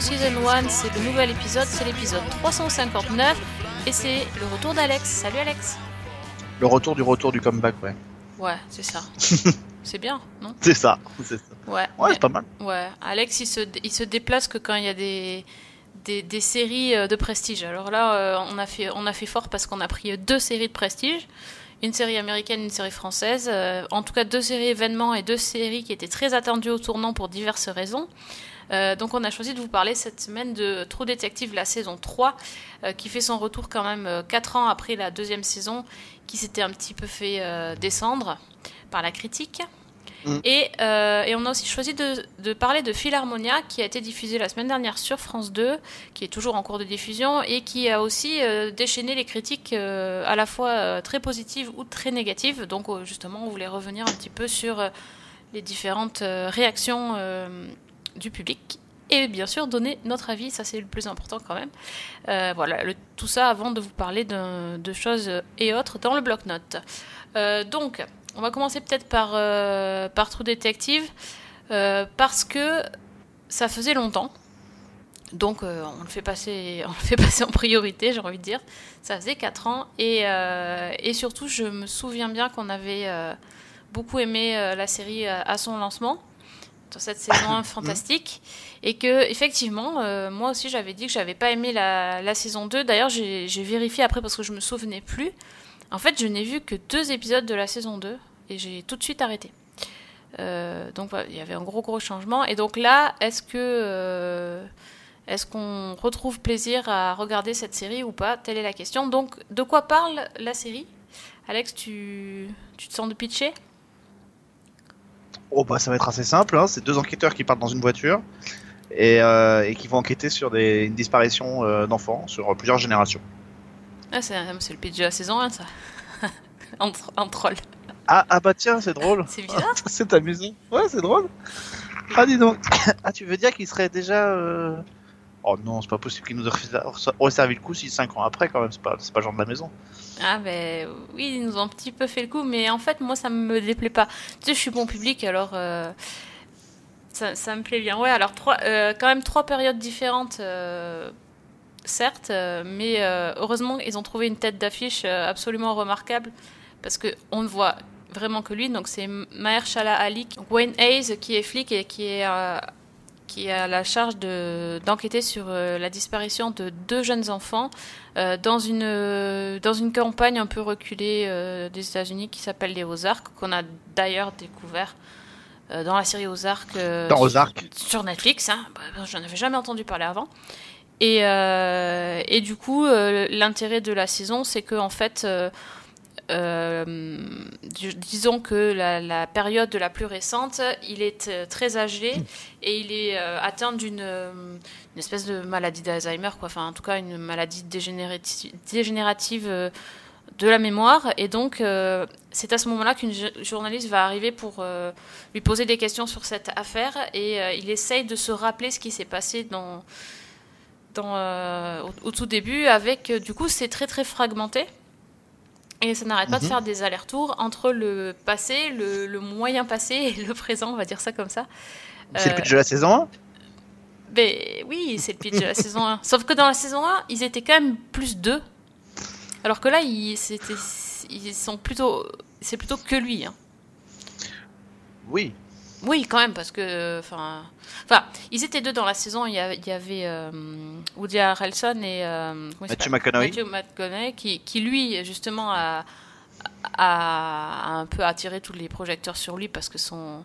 Season 1, c'est le nouvel épisode, c'est l'épisode 359 et c'est le retour d'Alex. Salut Alex Le retour du retour du comeback, ouais. Ouais, c'est ça. c'est bien, non? C'est ça, c'est ça. Ouais. Ouais, mais- c'est pas mal. Ouais, Alex il se, il se déplace que quand il y a des, des, des séries euh, de prestige. Alors là, euh, on, a fait, on a fait fort parce qu'on a pris deux séries de prestige. Une série américaine, une série française. Euh, en tout cas, deux séries événements et deux séries qui étaient très attendues au tournant pour diverses raisons. Euh, donc on a choisi de vous parler cette semaine de True Detective, la saison 3, euh, qui fait son retour quand même 4 ans après la deuxième saison, qui s'était un petit peu fait euh, descendre par la critique. Mm. Et, euh, et on a aussi choisi de, de parler de Philharmonia, qui a été diffusé la semaine dernière sur France 2, qui est toujours en cours de diffusion, et qui a aussi euh, déchaîné les critiques euh, à la fois euh, très positives ou très négatives. Donc euh, justement, on voulait revenir un petit peu sur euh, les différentes euh, réactions euh, du public. Et bien sûr, donner notre avis, ça c'est le plus important quand même. Euh, voilà, tout ça avant de vous parler de choses et autres dans le bloc-notes. Euh, donc, on va commencer peut-être par, euh, par True Detective, parce que ça faisait longtemps. Donc, on, le fait passer, on le fait passer en priorité, j'ai envie de dire. Ça faisait 4 ans. Et, et surtout, je me souviens bien qu'on avait beaucoup aimé la série à son lancement, dans cette saison 1 fantastique. Et que, effectivement, euh, moi aussi, j'avais dit que j'avais pas aimé la, saison 2. D'ailleurs, j'ai j'ai vérifié après parce que je me souvenais plus. En fait, je n'ai vu que deux épisodes de la saison 2 et j'ai tout de suite arrêté. Euh, donc voilà, il y avait un gros gros changement. Et donc là, est-ce que euh, est-ce qu'on retrouve plaisir à regarder cette série ou pas? Telle est la question. Donc, de quoi parle la série? Alex, tu, tu te sens de pitcher? Oh bah ça va être assez simple, hein. c'est deux enquêteurs qui partent dans une voiture et, euh, et qui vont enquêter sur des, une disparition euh, d'enfants sur plusieurs générations. ah, C'est c'est le pitch de la saison 1, ça. tro- en troll. Ah, ah bah tiens, c'est drôle, C'est bizarre. c'est amusant. Ouais, c'est drôle. Ah dis donc, ah tu veux dire qu'il serait déjà... euh, Oh non, c'est pas possible qu'il nous aurait servi le coup si 5 ans après quand même, c'est pas, c'est pas le genre de la maison. Ah ben oui, ils nous ont un petit peu fait le coup, mais en fait moi ça me déplaît pas. Tu sais, je suis bon public, alors euh, ça, me plaît bien. Ouais, alors trois, euh, quand même trois périodes différentes, euh, certes, mais heureusement ils ont trouvé une tête d'affiche absolument remarquable parce que on ne voit vraiment que lui. Donc c'est Mahershala Ali, Wayne Hayes qui est flic et qui est qui a la charge de d'enquêter sur euh, la disparition de deux jeunes enfants euh, dans une euh, dans une campagne un peu reculée euh, des États-Unis qui s'appelle les Ozarks qu'on a d'ailleurs découvert euh, dans la série Ozark Dans Ozark. sur, sur Netflix hein. Bah, j'en avais jamais entendu parler avant et et du coup l'intérêt de la saison c'est que en fait dis- disons que la, la période la plus récente, il est euh, très âgé et il est euh, atteint d'une euh, une espèce de maladie d'Alzheimer. Enfin, en tout cas, une maladie dégénérati- dégénérative euh, de la mémoire. Et donc, euh, c'est à ce moment-là qu'une jo- journaliste va arriver pour euh, lui poser des questions sur cette affaire et euh, il essaye de se rappeler ce qui s'est passé euh, au, au tout début. Avec, euh, du coup, c'est très très fragmenté. Et ça n'arrête pas de Mhm. faire des allers-retours entre le passé, le, le moyen passé et le présent, on va dire ça comme ça. C'est le Euh, pitch de la saison 1 mais oui, c'est le pitch de la saison 1. Sauf que dans la saison 1, ils étaient quand même plus deux. Alors que là, ils, ils sont plutôt. C'est plutôt que lui. hein. Oui. Oui, quand même, parce que. Enfin, enfin ils étaient deux dans la saison. Il y avait, il y avait euh, Woody Harrelson et. euh, Matthew McConaughey. Matthew McConaughey, qui, qui lui, justement, a, a, a un peu attiré tous les projecteurs sur lui parce que son,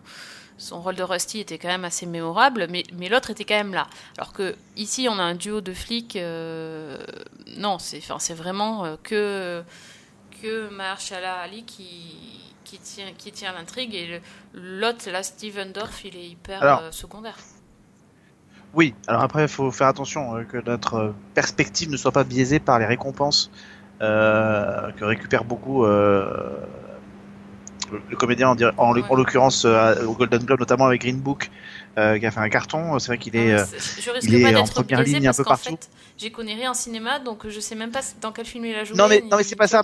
son rôle de Rusty était quand même assez mémorable, mais, mais l'autre était quand même là. Alors que ici, on a un duo de flics. euh, non, c'est enfin, vraiment que, que Mahershala Ali qui, qui tient, qui tient l'intrigue et l'autre, là, Steven Dorff, il est hyper Alors. euh, secondaire. Oui, alors après, il faut faire attention euh, que notre euh, perspective ne soit pas biaisée par les récompenses euh, que récupère beaucoup le, le comédien en, en, Ouais. en l'occurrence au Golden Globe, notamment avec Green Book, euh, qui a fait un carton. C'est vrai qu'il est. Je il est pas en première ligne un peu partout. j'y connais rien en cinéma, donc je sais même pas dans quel film il a joué. Non mais ni- non mais c'est pas ça.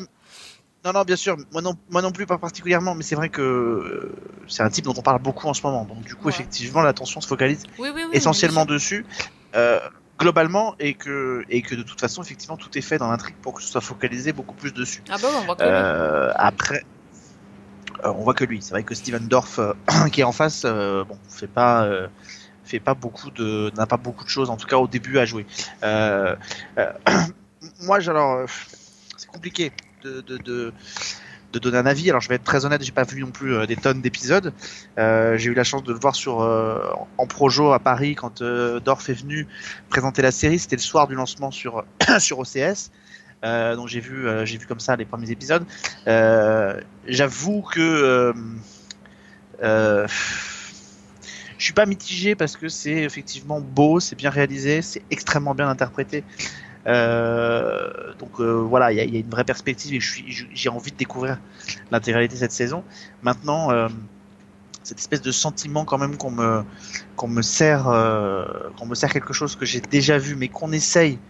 Non non bien sûr, moi non moi non plus pas particulièrement, mais c'est vrai que euh, c'est un type dont on parle beaucoup en ce moment. Donc du coup Ouais. effectivement l'attention se focalise Oui, oui, oui, essentiellement dessus. euh, globalement et que et que de toute façon effectivement tout est fait dans l'intrigue pour que ce soit focalisé beaucoup plus dessus. Ah bah on voit que lui. Euh, après, euh, on voit que lui. C'est vrai que Steven Dorff, euh, qui est en face, bon, fait pas, fait pas beaucoup de, n'a pas beaucoup de choses, en tout cas au début à jouer. Moi, alors, c'est compliqué de, de, donner un avis. Alors, je vais être très honnête, j'ai pas vu non plus euh, des tonnes d'épisodes. Euh, j'ai eu la chance de le voir sur euh, en projo à Paris quand Dorff est venu présenter la série. C'était le soir du lancement sur sur OCS. Donc j'ai vu, j'ai vu comme ça les premiers épisodes. J'avoue que je suis pas mitigé parce que c'est effectivement beau, c'est bien réalisé, c'est extrêmement bien interprété. Euh, donc euh, voilà, il y a, y a une vraie perspective et j'ai envie de découvrir l'intégralité de cette saison. Maintenant, euh, cette espèce de sentiment quand même qu'on me, qu'on me sert, qu'on me sert quelque chose que j'ai déjà vu, mais qu'on essaye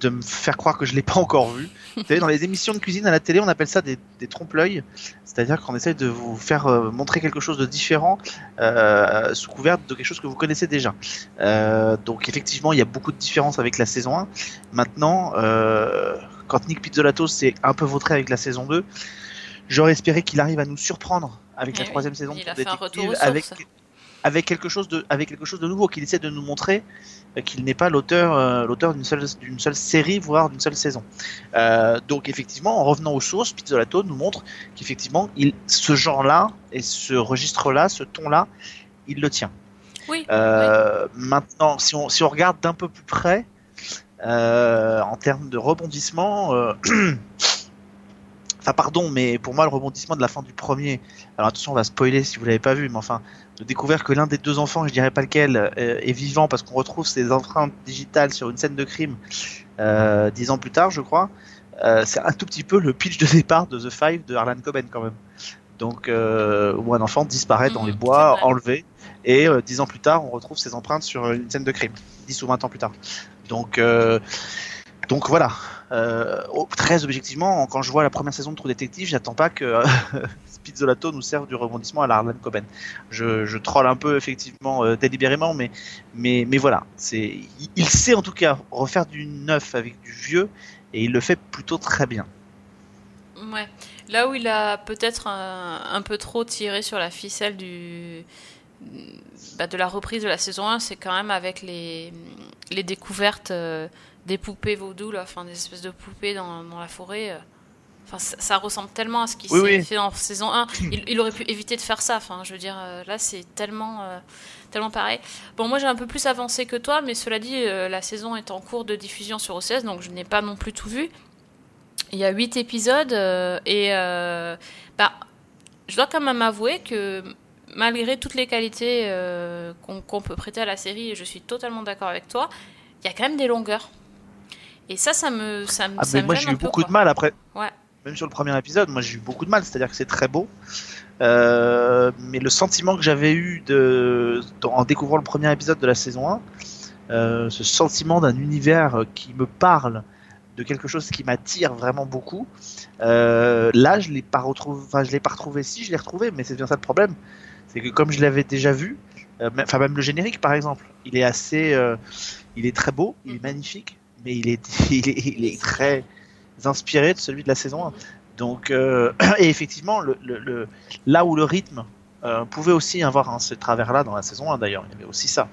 de me faire croire que je l'ai pas encore vu. Vous savez, dans les émissions de cuisine à la télé, on appelle ça des, des trompe-l'œil, c'est-à-dire qu'on essaye de vous faire euh, montrer quelque chose de différent euh, sous couvert de quelque chose que vous connaissez déjà. Euh, donc effectivement, il y a beaucoup de différences avec la saison 1. Maintenant, quand Nick Pizzolatto s'est un peu vautré avec la saison 2, j'aurais espéré qu'il arrive à nous surprendre avec Eh la oui, troisième saison il a fait un retour aux avec sources. avec quelque chose de avec quelque chose de nouveau qu'il essaie de nous montrer euh, qu'il n'est pas l'auteur euh, l'auteur d'une seule d'une seule série voire d'une seule saison Euh, donc effectivement en revenant aux sources Pizzolatto nous montre qu'effectivement il ce genre là et ce registre là ce ton là il le tient Oui. Euh, maintenant si on si on regarde d'un peu plus près en termes de rebondissement Enfin, pardon, mais pour moi, le rebondissement de la fin du premier. Alors attention, on va spoiler si vous l'avez pas vu, mais enfin, de découvrir que l'un des deux enfants, je dirais pas lequel, euh, est vivant parce qu'on retrouve ses empreintes digitales sur une scène de crime euh, dix ans plus tard, je crois. Euh, c'est un tout petit peu le pitch de départ de The Five de Harlan Coben quand même. Donc, où un enfant disparaît dans Mhm, les bois, enlevé, et dix ans plus tard, on retrouve ses empreintes sur une scène de crime, 10 ou 20 ans plus tard. Donc, donc voilà. Euh, oh, très objectivement, quand je vois la première saison de True Detective, j'attends pas que Spizzolato nous serve du rebondissement à la Harlan Coben. Je, je troll un peu effectivement euh, délibérément, mais mais mais voilà, c'est il, sait en tout cas refaire du neuf avec du vieux et il le fait plutôt très bien. Ouais. Là où il a peut-être un, peu trop tiré sur la ficelle du, bah, de la reprise de la saison 1, c'est quand même avec les, les découvertes euh, des poupées vaudou, enfin des espèces de poupées dans, dans la forêt. euh. Enfin, ça, ça ressemble tellement à ce qui Oui, s'est oui. fait en saison 1. Il, il aurait pu éviter de faire ça. Enfin, je veux dire, euh, là, c'est tellement, euh, tellement pareil. Bon, moi, j'ai un peu plus avancé que toi, mais cela dit, euh, la saison est en cours de diffusion sur OCS, donc je n'ai pas non plus tout vu. Il y a 8 épisodes euh, et bah, je dois quand même avouer que malgré toutes les qualités qu'on peut prêter à la série, et je suis totalement d'accord avec toi, il y a quand même des longueurs. Et ça, ça me, ça me, Ah, ça mais me moi j'ai eu beaucoup quoi. de mal après. Ouais. Même sur le premier épisode, moi j'ai eu beaucoup de mal, c'est-à-dire que c'est très beau. Euh, mais le sentiment que j'avais eu de, en découvrant le premier épisode de la saison 1, euh, ce sentiment d'un univers qui me parle, de quelque chose qui m'attire vraiment beaucoup, euh, là je l'ai pas retrouvé, enfin je l'ai pas retrouvé. Si je l'ai retrouvé, mais c'est bien ça le problème, c'est que comme je l'avais déjà vu, même- enfin même le générique par exemple, il est assez, il est très beau, il est magnifique, mais il est, il est, il est très inspiré de celui de la saison 1. Donc, euh, et effectivement, là où le rythme euh, pouvait aussi avoir hein, ce travers-là dans la saison 1 d'ailleurs, il y avait aussi ça.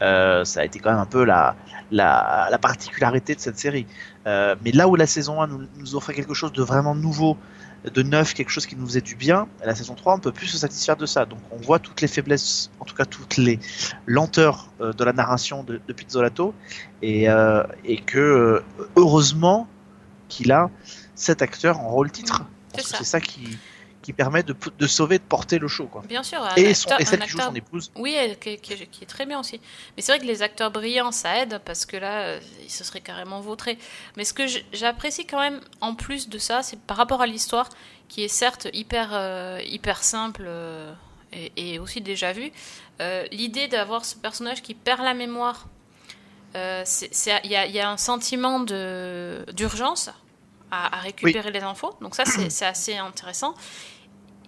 Euh, ça a été quand même un peu la, la, la particularité de cette série. Mais là où la saison 1 nous, offrait quelque chose de vraiment nouveau, de neuf, quelque chose qui nous faisait du bien, la saison 3 on ne peut plus se satisfaire de ça. Donc on voit toutes les faiblesses, en tout cas toutes les lenteurs de la narration de, de Pizzolato, et, que heureusement qu'il a cet acteur en rôle titre. C'est ça. Qui, qui permet de, de sauver, de porter le show. Quoi. Bien sûr. Et, son, acteur- et celle qui joue son épouse. Oui, elle- qui, qui- qui est très bien aussi. Mais c'est vrai que les acteurs brillants, ça aide parce que là, euh, ils se seraient carrément vautrés. Mais ce que j'apprécie quand même, en plus de ça, c'est par rapport à l'histoire, qui est certes hyper, euh, hyper simple euh, et, et aussi déjà vue, euh, l'idée d'avoir ce personnage qui perd la mémoire, il y, a- il y a un sentiment d'urgence à, à récupérer les infos. Donc ça, c'est assez intéressant.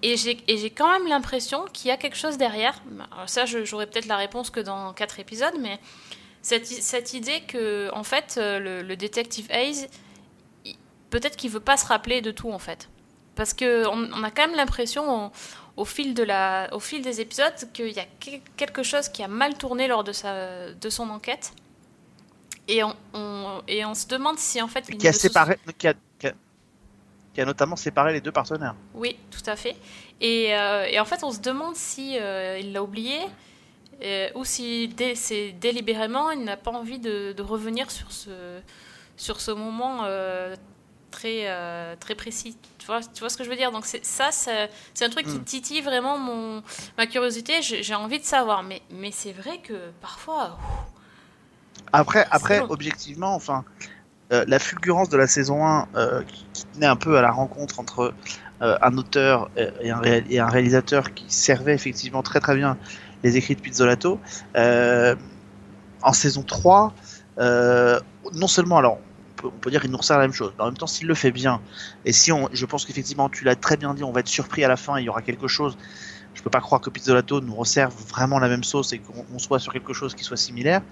Et j'ai quand même l'impression qu'il y a quelque chose derrière. Alors ça, j'aurai peut-être la réponse que dans quatre épisodes, mais cette, idée que, en fait, euh, le, le détective Hayes, peut-être qu'il veut pas se rappeler de tout, en fait. Parce que on, on a quand même l'impression, au, fil de la, au fil des épisodes, qu'il y a que- quelque chose qui a mal tourné lors de sa, de son enquête. Et on, on- et on se demande si en fait Qui a séparé, qui a, qui a- qui a notamment séparé les deux partenaires. Oui, tout à fait. Et, euh, et en fait, on se demande si euh, il l'a oublié euh, ou si dé- c'est délibérément il n'a pas envie de, de revenir sur ce sur ce moment très euh, très précis. Tu vois, tu vois ce que je veux dire? Donc c'est ça, c'est c'est un truc qui Mm. titille vraiment mon ma curiosité. J'ai j'ai envie de savoir, mais mais c'est vrai que parfois. Après, après objectivement, enfin, euh, la fulgurance de la saison 1 euh, qui, qui tenait un peu à la rencontre entre euh, un auteur et un, réal- et un réalisateur qui servait effectivement très très bien les écrits de Pizzolato, en saison 3, euh, non seulement, alors, on peut, on peut dire qu'il nous resserre la même chose, mais en même temps, s'il le fait bien, et si on, je pense qu'effectivement, tu l'as très bien dit, on va être surpris à la fin, il y aura quelque chose. Je peux pas croire que Pizzolato nous resserve vraiment la même sauce et qu'on on soit sur quelque chose qui soit similaire.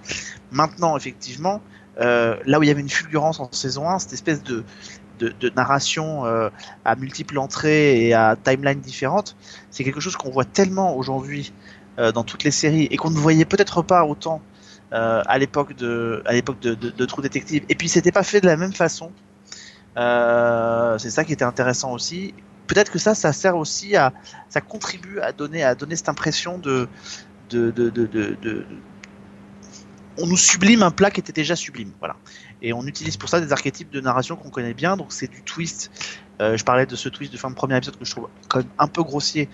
Maintenant, effectivement, euh, là où il y avait une fulgurance en saison 1, cette espèce de, de, narration euh, à multiples entrées et à timelines différentes, c'est quelque chose qu'on voit tellement aujourd'hui euh, dans toutes les séries et qu'on ne voyait peut-être pas autant à l'époque de à l'époque de, de, True. Et puis c'était pas fait de la même façon. C'est ça qui était intéressant aussi. Peut-être que ça, ça sert aussi à, ça contribue à donner cette impression de on nous sublime un plat qui était déjà sublime, voilà. Et on utilise pour ça des archétypes de narration qu'on connaît bien, donc c'est du twist. Euh, je parlais de ce twist de fin de premier épisode que je trouve un peu grossier,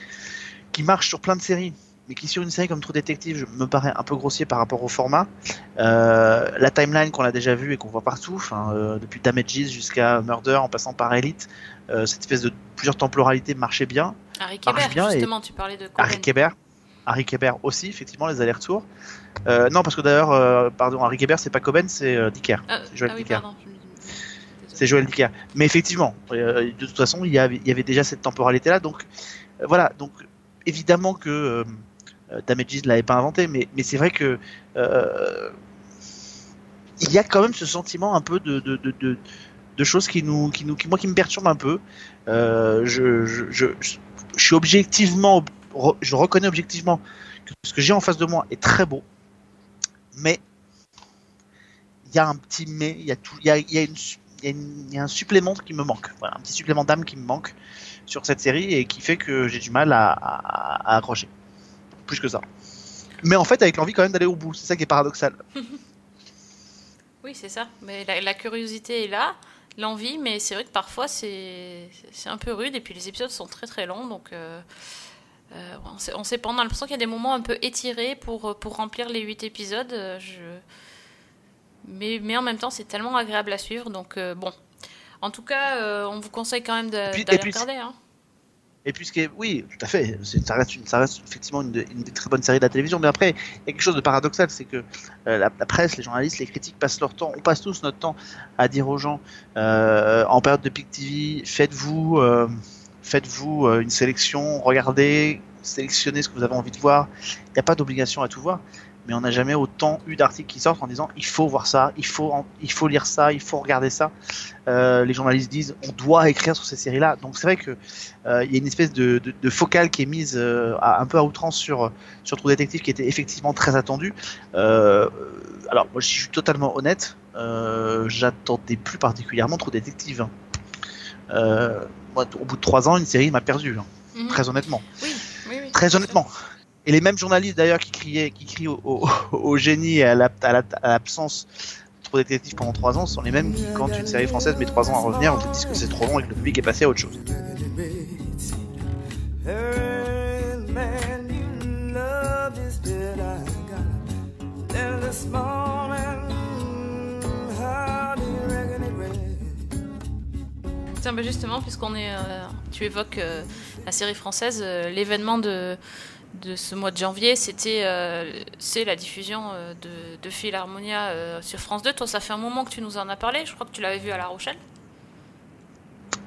qui marche sur plein de séries, mais qui sur une série comme True Detective je- me paraît un peu grossier par rapport au format. Euh, la timeline qu'on a déjà vue et qu'on voit partout, euh, depuis Damages jusqu'à Murder en passant par Elite, euh, cette espèce de plusieurs temporalités marchait bien. Harry Marche Kéber, bien et- justement, tu parlais de Harry Cohen. Kéber. Harry Kéber aussi, effectivement, les allers-retours. Non, parce que d'ailleurs, pardon, Harry Kéber, c'est pas Coben, c'est Dicker. Ah, C'est Joël ah oui, Dicker. pardon. je. C'est Joël Dicker. Mais effectivement, euh, de toute façon, il y avait, il y avait déjà cette temporalité-là. Donc, euh, voilà. Donc, évidemment que euh, euh, Damages ne l'avait pas inventé, mais, c'est vrai que euh, il y a quand même ce sentiment un peu de, choses qui nous, qui nous, moi, qui me perturbe un peu. Euh, je, suis objectivement, je reconnais objectivement que ce que j'ai en face de moi est très beau, mais il y a un petit mais, il y a un supplément qui me manque, un petit supplément d'âme qui me manque sur cette série et qui fait que j'ai du mal à accrocher, plus que ça. Mais en fait, avec l'envie quand même d'aller au bout, c'est ça qui est paradoxal. Oui, c'est ça. Mais la, la curiosité est là, l'envie, mais c'est vrai que parfois c'est un peu rude et puis les épisodes sont très très longs, donc euh, euh, on sait, a l'impression qu'il y a des moments un peu étirés pour, pour remplir les 8 épisodes. euh, Je... Mais, mais en même temps, c'est tellement agréable à suivre, donc euh, bon. En tout cas, on vous conseille quand même d'aller regarder. Hein. Et puis ce qui est, oui, tout à fait, ça reste, effectivement une, très bonnes séries de la télévision. Mais après, il y a quelque chose de paradoxal, c'est que euh, la, presse, les journalistes, les critiques passent leur temps, on passe tous notre temps à dire aux gens euh, en période de Pic TV, faites-vous, euh, faites-vous une sélection, regardez, sélectionnez ce que vous avez envie de voir. Il n'y a pas d'obligation à tout voir. Mais on n'a jamais autant eu d'articles qui sortent en disant il faut voir ça, il faut, en- il faut lire ça, il faut regarder ça. Euh, les journalistes disent on doit écrire sur ces séries-là. Donc c'est vrai que euh, il y a une espèce de, de, de focale qui est mise euh, à- un peu à outrance sur sur True Detective qui était effectivement très attendu. Euh, alors moi je suis totalement honnête, euh, j'attendais plus particulièrement True Detective. Euh, moi, au bout de trois ans, une série m'a perdu, hein, Mhm. très honnêtement, Oui, oui, oui. très sûr. Et les mêmes journalistes d'ailleurs qui criaient, qui crient au, génie et à la- à la- à l'absence de True Detective pendant trois ans sont les mêmes qui, quand une série française met trois ans à revenir, te disent que c'est trop long et que le public est passé à autre chose. Tiens, bah justement, puisqu'on est, euh, tu évoques euh, la série française, euh, l'événement de, de ce mois de janvier, c'était, euh, c'est la diffusion euh, de, de Philharmonia euh, sur France 2. Toi, ça fait un moment que tu nous en as parlé. Je crois que tu l'avais vu à La Rochelle.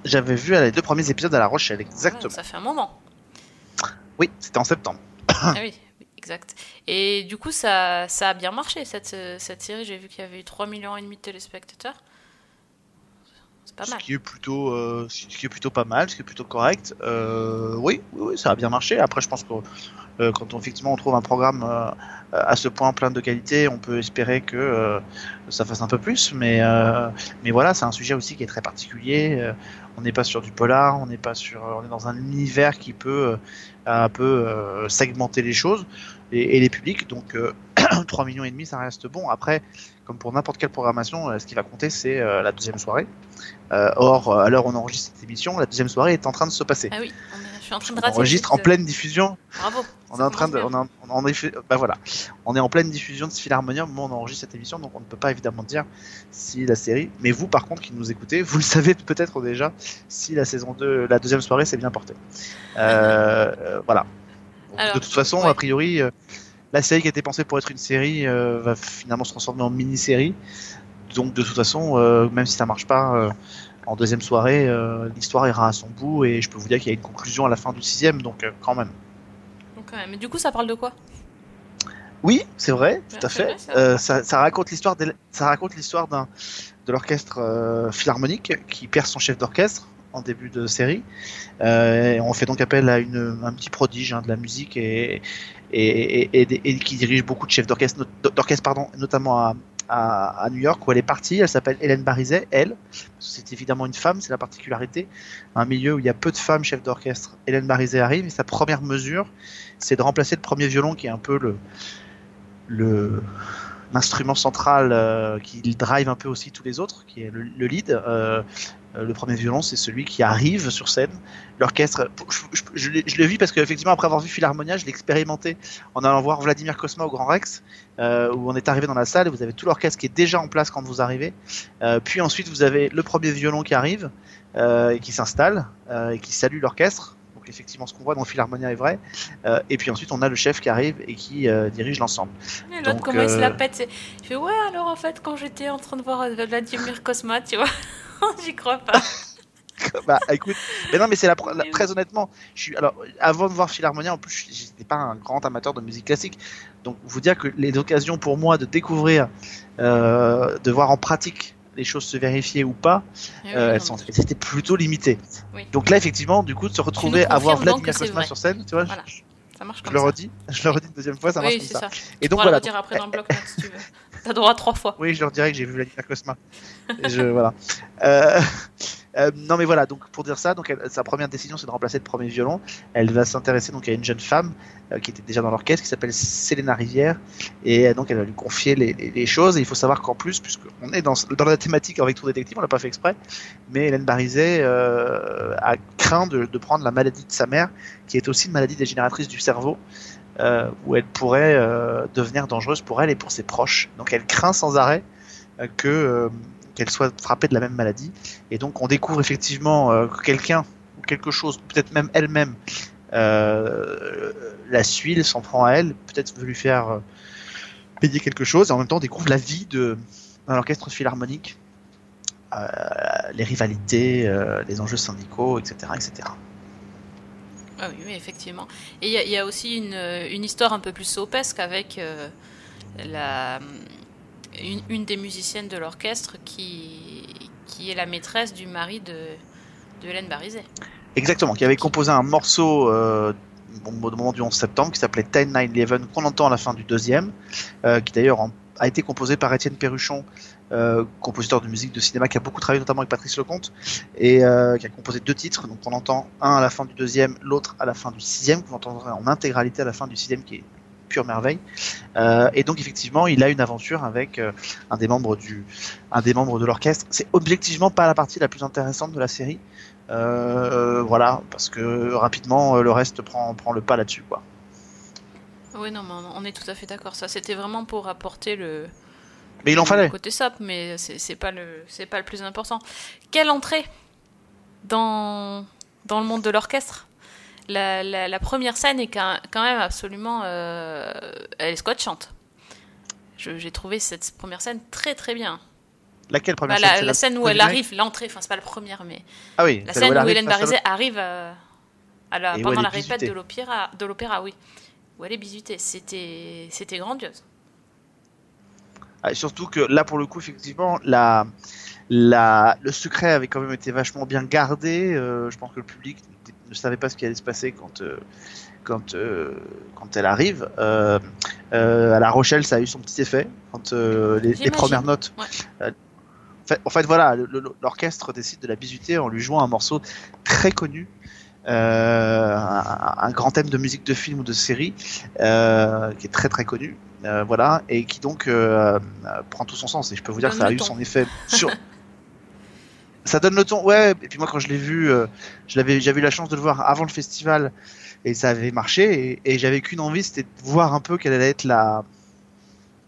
J'avais vu les deux premiers épisodes à La Rochelle, Ouais, exactement. ça fait un moment. Oui, c'était en septembre. ah oui, exact. Et du coup, ça, ça a bien marché cette, cette série. J'ai vu qu'il y avait eu 3 millions et demi de téléspectateurs. Ce qui est plutôt, euh, ce qui est plutôt pas mal, ce qui est plutôt correct. Euh, oui, oui, oui, ça a bien marché. Après, je pense que euh, quand on, effectivement on trouve un programme à ce point plein de qualité, on peut espérer que ça fasse un peu plus. Mais, mais voilà, c'est un sujet aussi qui est très particulier. On n'est pas sur du polar, on n'est pas sur, on est dans un univers qui peut un peu segmenter les choses et, et les publics. Donc euh, 3 millions et demi, ça reste bon. Après, comme pour n'importe quelle programmation, ce qui va compter, c'est la deuxième soirée. Euh, or, euh, à l'heure où on enregistre cette émission, la deuxième soirée est en train de se passer. Ah oui, on est- je suis en train de On enregistre en pleine diffusion. Bravo. On est en train de, on, est en- on est bah voilà, on est en pleine diffusion de au moment où on enregistre cette émission, donc on ne peut pas évidemment dire si la série. Mais vous, par contre, qui nous écoutez, vous le savez peut-être déjà si la saison 2, la deuxième soirée s'est bien portée. Euh, euh, voilà. Donc, Alors, de toute façon, ouais. a priori, la série qui était pensée pour être une série euh, va finalement se transformer en mini-série. Donc de toute façon, euh, même si ça marche pas euh, en deuxième soirée, euh, l'histoire ira à son bout et je peux vous dire qu'il y a une conclusion à la fin du sixième, donc quand même. Donc. Mais du coup, ça parle de quoi? Oui, c'est vrai, tout à fait. ça. Euh, ça, ça raconte l'histoire d'Hélène- ça raconte l'histoire d'un de l'orchestre euh, philharmonique qui perd son chef d'orchestre en début de série. Euh, et on fait donc appel à une, un petit prodige hein, de la musique et, et, et, et- et qui dirige beaucoup de chefs d'orchestre, d'orchestre pardon, notamment à, à, New York où elle est partie. Elle s'appelle Hélène Barizet, elle. C'est évidemment une femme, c'est la particularité. Un milieu où il y a peu de femmes chefs d'orchestre. Hélène Barizet arrive et sa première mesure, c'est de remplacer le premier violon qui est un peu le le l'instrument central euh, qui drive un peu aussi tous les autres, qui est le, le lead. Euh, euh, le premier violon, c'est celui qui arrive sur scène. L'orchestre, je, je, je le vis parce qu'effectivement, après avoir vu Philharmonia, je l'ai expérimenté en allant voir Vladimir Kosma au Grand Rex, euh, où on est arrivé dans la salle et vous avez tout l'orchestre qui est déjà en place quand vous arrivez. Euh, puis ensuite, vous avez le premier violon qui arrive euh, et qui s'installe euh, et qui salue l'orchestre. Effectivement, ce qu'on voit dans Philharmonia est vrai. Euh, et puis ensuite, on a le chef qui arrive et qui euh, dirige l'ensemble. Et l'autre, comment il se euh, la pète c'est- Il fait Ouais, alors en fait, quand j'étais en train de voir euh, Vladimir Cosma, tu vois, j'y crois pas. bah écoute, mais non mais c'est la, très honnêtement, je suis alors avant de voir Philharmonia en plus je- j'étais pas un grand amateur de musique classique, donc vous dire que les occasions pour moi de découvrir, euh, de voir en pratique les choses se vérifier ou pas, Eh oui, euh, elles sont c'était plutôt limité. Oui. Donc là effectivement du coup de se retrouver à voir Vladimir Cosma sur scène, tu vois, Voilà, je, Ça marche je comme le redis, je le redis une deuxième fois, ça marche comme ça. ça. Et Tu donc voilà. le redire après dans le bloc-notes si tu veux. T'as droit à trois fois. Oui, je leur dirais que j'ai vu Vladimir Cosma. Et je, voilà. Euh, euh, non, mais voilà. Donc, pour dire ça, donc sa première décision, c'est de remplacer le premier violon. Elle va s'intéresser donc à une jeune femme euh, qui était déjà dans l'orchestre, qui s'appelle Selena Rivière, et euh, donc elle va lui confier les, choses. Et il faut savoir qu'en plus, puisqu'on est dans, dans la thématique avec Tour Détective, on l'a pas fait exprès, mais Hélène Barizet a craint de, prendre la maladie de sa mère, qui est aussi une maladie dégénératrice du cerveau où elle pourrait devenir dangereuse pour elle et pour ses proches. Donc elle craint sans arrêt que qu'elle soit frappée de la même maladie. Et donc on découvre effectivement euh, que quelqu'un ou quelque chose, peut-être même elle-même, euh, la suit, s'en prend à elle, peut-être veut lui faire euh, payer quelque chose, et en même temps on découvre la vie de d'un orchestre philharmonique, les rivalités, les enjeux syndicaux, etc., etc. Ah oui, effectivement. Et il y, a- aussi une, histoire un peu plus sopesque avec la, une, des musiciennes de l'orchestre qui, qui est la maîtresse du mari de, Hélène Barizet. Exactement, qui avait composé un morceau euh, au moment du 11 septembre qui s'appelait Ten Nine Eleven, qu'on entend à la fin du deuxième, euh, qui d'ailleurs a été composé par Étienne Perruchon, euh, compositeur de musique de cinéma qui a beaucoup travaillé notamment avec Patrice Lecomte, et qui a composé deux titres, donc on entend un à la fin du deuxième, l'autre à la fin du sixième, que vous entendrez en intégralité à la fin du sixième, qui est pure merveille. Euh, et donc effectivement, il a une aventure avec euh, un des membres du, un des membres de l'orchestre. C'est objectivement pas la partie la plus intéressante de la série. Euh, voilà, parce que rapidement le reste prend prend le pas là-dessus quoi. Oui, non, mais on- est tout à fait d'accord. Ça, c'était vraiment pour apporter le, Mais il en le fallait. côté sap, mais c'est c'est pas le c'est pas le plus important. Quelle entrée dans dans le monde de l'orchestre? La, la, la première scène est quand même absolument euh, elle est scotchante. J'ai trouvé cette première scène très très bien. Laquelle première Bah, la, scène? La scène où elle arrive, l'entrée, enfin c'est pas la première, mais Ah oui, la scène où, Hélène arrive face à Barizet arrive euh, à la- Et où pendant la répète bisutée. de l'opéra, oui, où elle est bisutée. C'était c'était grandiose. Ah, surtout que là, pour le coup, effectivement, la, la, le secret avait quand même été vachement bien gardé. Euh, je pense que le public ne savait pas ce qui allait se passer quand, euh, quand, euh, quand elle arrive. Euh, à La Rochelle, ça a eu son petit effet. Quand les, premières notes. Ouais. En, fait, voilà, l'orchestre décide de la bisuter en lui jouant un morceau très connu. Euh, un, un grand thème de musique de film ou de série euh, qui est très très connu euh, voilà, et qui donc prend tout son sens. Et je peux vous dire que ça a eu ton. son effet sur. ça donne le ton, ouais. Et puis moi, quand je l'ai vu, euh, j'avais eu la chance de le voir avant le festival, et ça avait marché. Et, j'avais qu'une envie, c'était de voir un peu quelle allait être la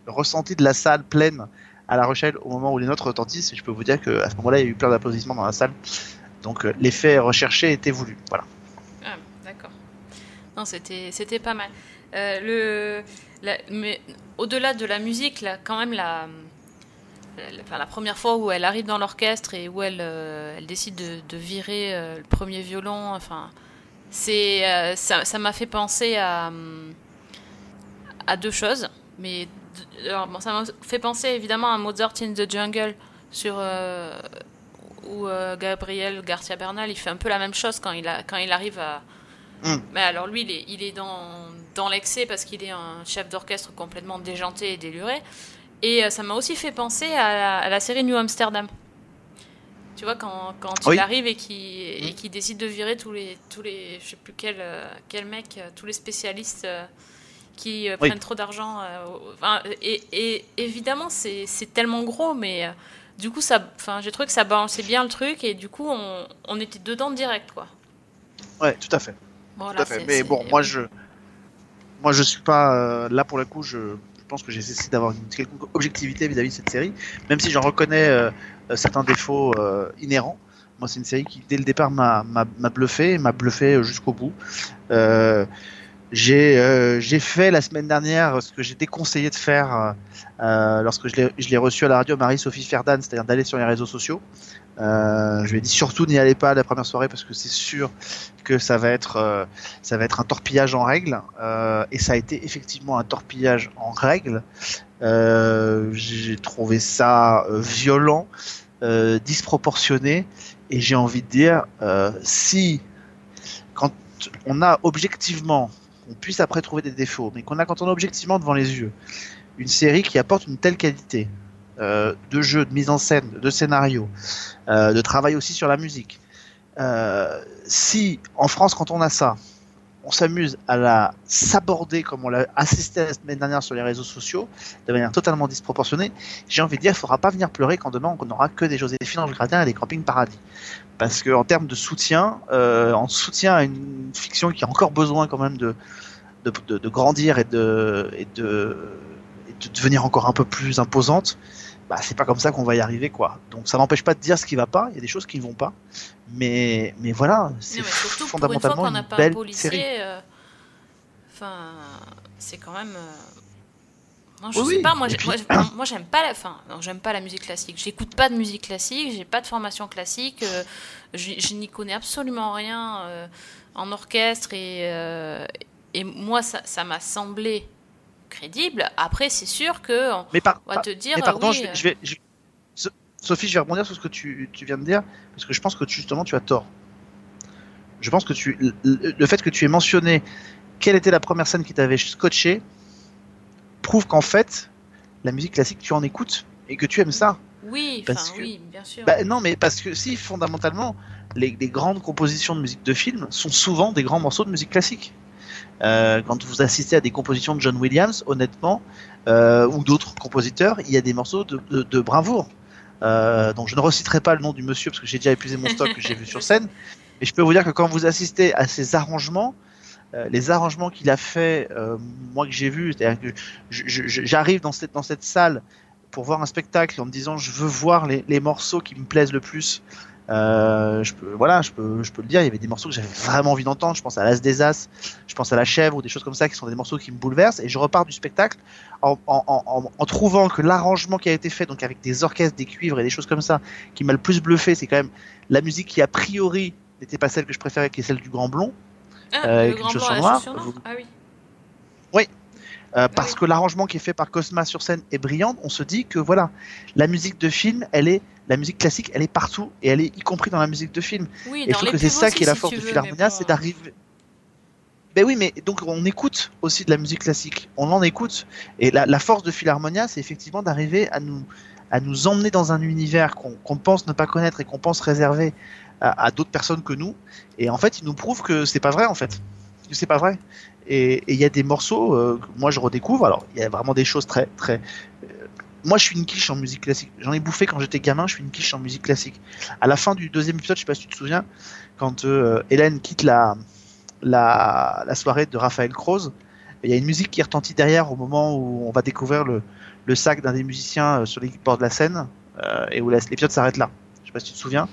le ressenti de la salle pleine à La Rochelle au moment où les notes retentissent. Et je peux vous dire que à ce moment-là, il y a eu plein d'applaudissements dans la salle. Donc euh, l'effet recherché était voulu. Voilà. Ah, d'accord. Non, c'était pas mal. Euh, le, mais au-delà de la musique, là, quand même la, enfin, la première fois où elle arrive dans l'orchestre et où elle, euh, elle décide de, de virer euh, le premier violon, enfin, c'est euh, ça m'a fait penser à à deux choses. Mais alors, bon, ça m'a fait penser évidemment à Mozart in the Jungle sur où Gabriel Garcia Bernal il fait un peu la même chose quand il a quand il arrive à Mm. mais alors lui il est, il est dans, dans l'excès parce qu'il est un chef d'orchestre complètement déjanté et déluré et euh, ça m'a aussi fait penser à la, à la série New Amsterdam tu vois quand, quand Oui. il arrive et qui et qui décide de virer tous les tous les je sais plus quel euh, quel mec euh, tous les spécialistes qui Oui. prennent trop d'argent et, et évidemment c'est tellement gros mais du coup j'ai trouvé que ça balançait bien le truc et du coup on, on était dedans direct quoi Ouais, tout à fait. voilà, Tout à fait. Mais bon, moi je, moi je suis pas euh, là pour le coup. Je pense que j'ai essayé d'avoir une quelconque objectivité vis-à-vis de cette série, même si j'en reconnais euh, euh, certains défauts euh, inhérents. Moi, c'est une série qui dès le départ m'a bluffé, m'a bluffé jusqu'au bout. J'ai fait la semaine dernière ce que j'ai déconseillé de faire lorsque je l'ai je l'ai reçu à la radio Marie-Sophie Ferdan, c'est-à-dire d'aller sur les réseaux sociaux. Euh, je lui ai dit surtout n'y allez pas la première soirée parce que c'est sûr que ça va être euh, ça va être un torpillage en règle euh, et ça a été effectivement un torpillage en règle. J'ai trouvé ça violent, disproportionné et j'ai envie de dire si quand on a objectivement on puisse après trouver des défauts mais qu'on a quand on a objectivement devant les yeux une série qui apporte une telle qualité euh, de jeu, de mise en scène, de scénario, euh, de travail aussi sur la musique. Euh, si en France, quand on a ça, on s'amuse à la s'aborder comme on l'a assisté la semaine dernière sur les réseaux sociaux, de manière totalement disproportionnée, j'ai envie de dire, il faudra pas venir pleurer quand demain on n'aura que des Joséphine Ange Gradin et des Camping Paradis. Parce que en termes de soutien, en soutien à une fiction qui a encore besoin quand même de, de, grandir et et et de devenir encore un peu plus imposante, bah, c'est pas comme ça qu'on va y arriver, quoi. Donc ça n'empêche pas de dire ce qui va pas, il y a des choses qui ne vont pas, mais, mais voilà, c'est surtout pour une fois fondamentalement qu'on une, n'a pas un belle policier série. euh, enfin c'est quand même euh, non, je Oui, sais oui. pas moi puis- j'aime pas la j'aime pas la musique classique j'écoute pas de musique classique j'ai pas de formation classique euh, je, je n'y connais absolument rien euh, en orchestre et euh, et moi ça ça m'a semblé crédible après c'est sûr que on Mais, par, va par- te dire mais pardon, oui, je, vais, euh, je vais- je- So- Sophie, je vais rebondir sur ce que tu, tu viens de dire, parce que je pense que justement tu as tort. Je pense que tu, le, fait que tu aies mentionné quelle était la première scène qui t'avait scotché prouve qu'en fait, la musique classique, tu en écoutes et que tu aimes ça. oui parce que- oui bien sûr Bah, non, mais parce que si, fondamentalement, les, les grandes compositions de musique de film sont souvent des grands morceaux de musique classique. Euh, quand vous assistez à des compositions de John Williams, honnêtement, euh, ou d'autres compositeurs, il y a des morceaux de, de, de bravoure. Euh, donc je ne reciterai pas le nom du monsieur parce que j'ai déjà épuisé mon stock que j'ai vu sur scène. Et je peux vous dire que quand vous assistez à ces arrangements, euh, les arrangements qu'il a fait, euh, moi que j'ai vu, c'est-à-dire que j'arrive dans cette, dans cette salle pour voir un spectacle en me disant je veux voir les, les morceaux qui me plaisent le plus. Euh, je peux, voilà, je peux, je peux le dire. Il y avait des morceaux que j'avais vraiment envie d'entendre. Je pense à l'As des As, je pense à la Chèvre ou des choses comme ça qui sont des morceaux qui me bouleversent. Et je repars du spectacle en, en, en, en- trouvant que l'arrangement qui a été fait, donc avec des orchestres, des cuivres et des choses comme ça, qui m'a le plus bluffé, c'est quand même la musique qui a priori n'était pas celle que je préférais, qui est celle du Grand Blond. Ah, Euh, le grand blanc chaussure à la noire. chaussure noire Ah oui. Euh, parce que l'arrangement qui est fait par Cosma sur scène est brillant, on se dit que voilà, la musique de film, elle est, la musique classique, elle est partout et elle est y compris dans la musique de film. Oui, Et je trouve que c'est ça aussi, qui est la si force de Philharmonia, c'est d'arriver. Ben oui, mais donc on écoute aussi de la musique classique, on en écoute. Et la, la force de Philharmonia, c'est effectivement d'arriver à nous, à nous emmener dans un univers qu'on pense ne pas connaître et qu'on pense réservé à, à d'autres personnes que nous. Et en fait, ils nous prouvent que c'est pas vrai en fait. Que c'est pas vrai. Et il y a des morceaux, euh, que moi je redécouvre. Alors, il y a vraiment des choses très, très. euh, moi, je suis une quiche en musique classique. J'en ai bouffé quand j'étais gamin. Je suis une quiche en musique classique. À la fin du deuxième épisode, je sais pas si tu te souviens, quand euh, Hélène quitte la, la, la soirée de Raphaël Croze, il y a une musique qui retentit derrière au moment où on va découvrir le, le sac d'un des musiciens sur les bords de la euh, et où l'épisode s'arrête là. Je sais pas si tu te souviens.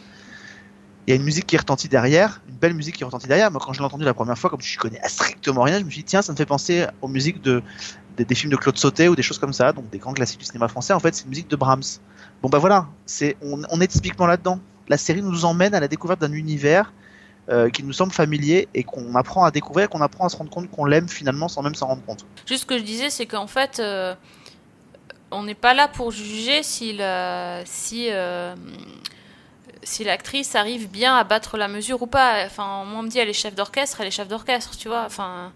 Il y a une musique qui retentit derrière, une belle musique qui retentit derrière. Moi, quand je l'ai entendue la première fois, comme je connais strictement rien, je me suis dit, tiens, ça me fait penser aux musiques de, des, films de Claude Sautet ou des choses comme ça, donc des grands classiques du cinéma français. En fait, c'est une musique de Brahms. Bon, bah voilà, c'est, on, est typiquement là-dedans. La série nous emmène à la découverte d'un univers euh, qui nous semble familier et qu'on apprend à découvrir, qu'on apprend à se rendre compte qu'on l'aime finalement sans même s'en rendre compte. Juste ce que je disais, c'est qu'en fait, euh, on n'est pas là pour juger si, euh, si l'actrice arrive bien à battre la mesure ou pas. Enfin, moi, on me dit elle est chef d'orchestre, elle est chef d'orchestre, tu vois. Enfin,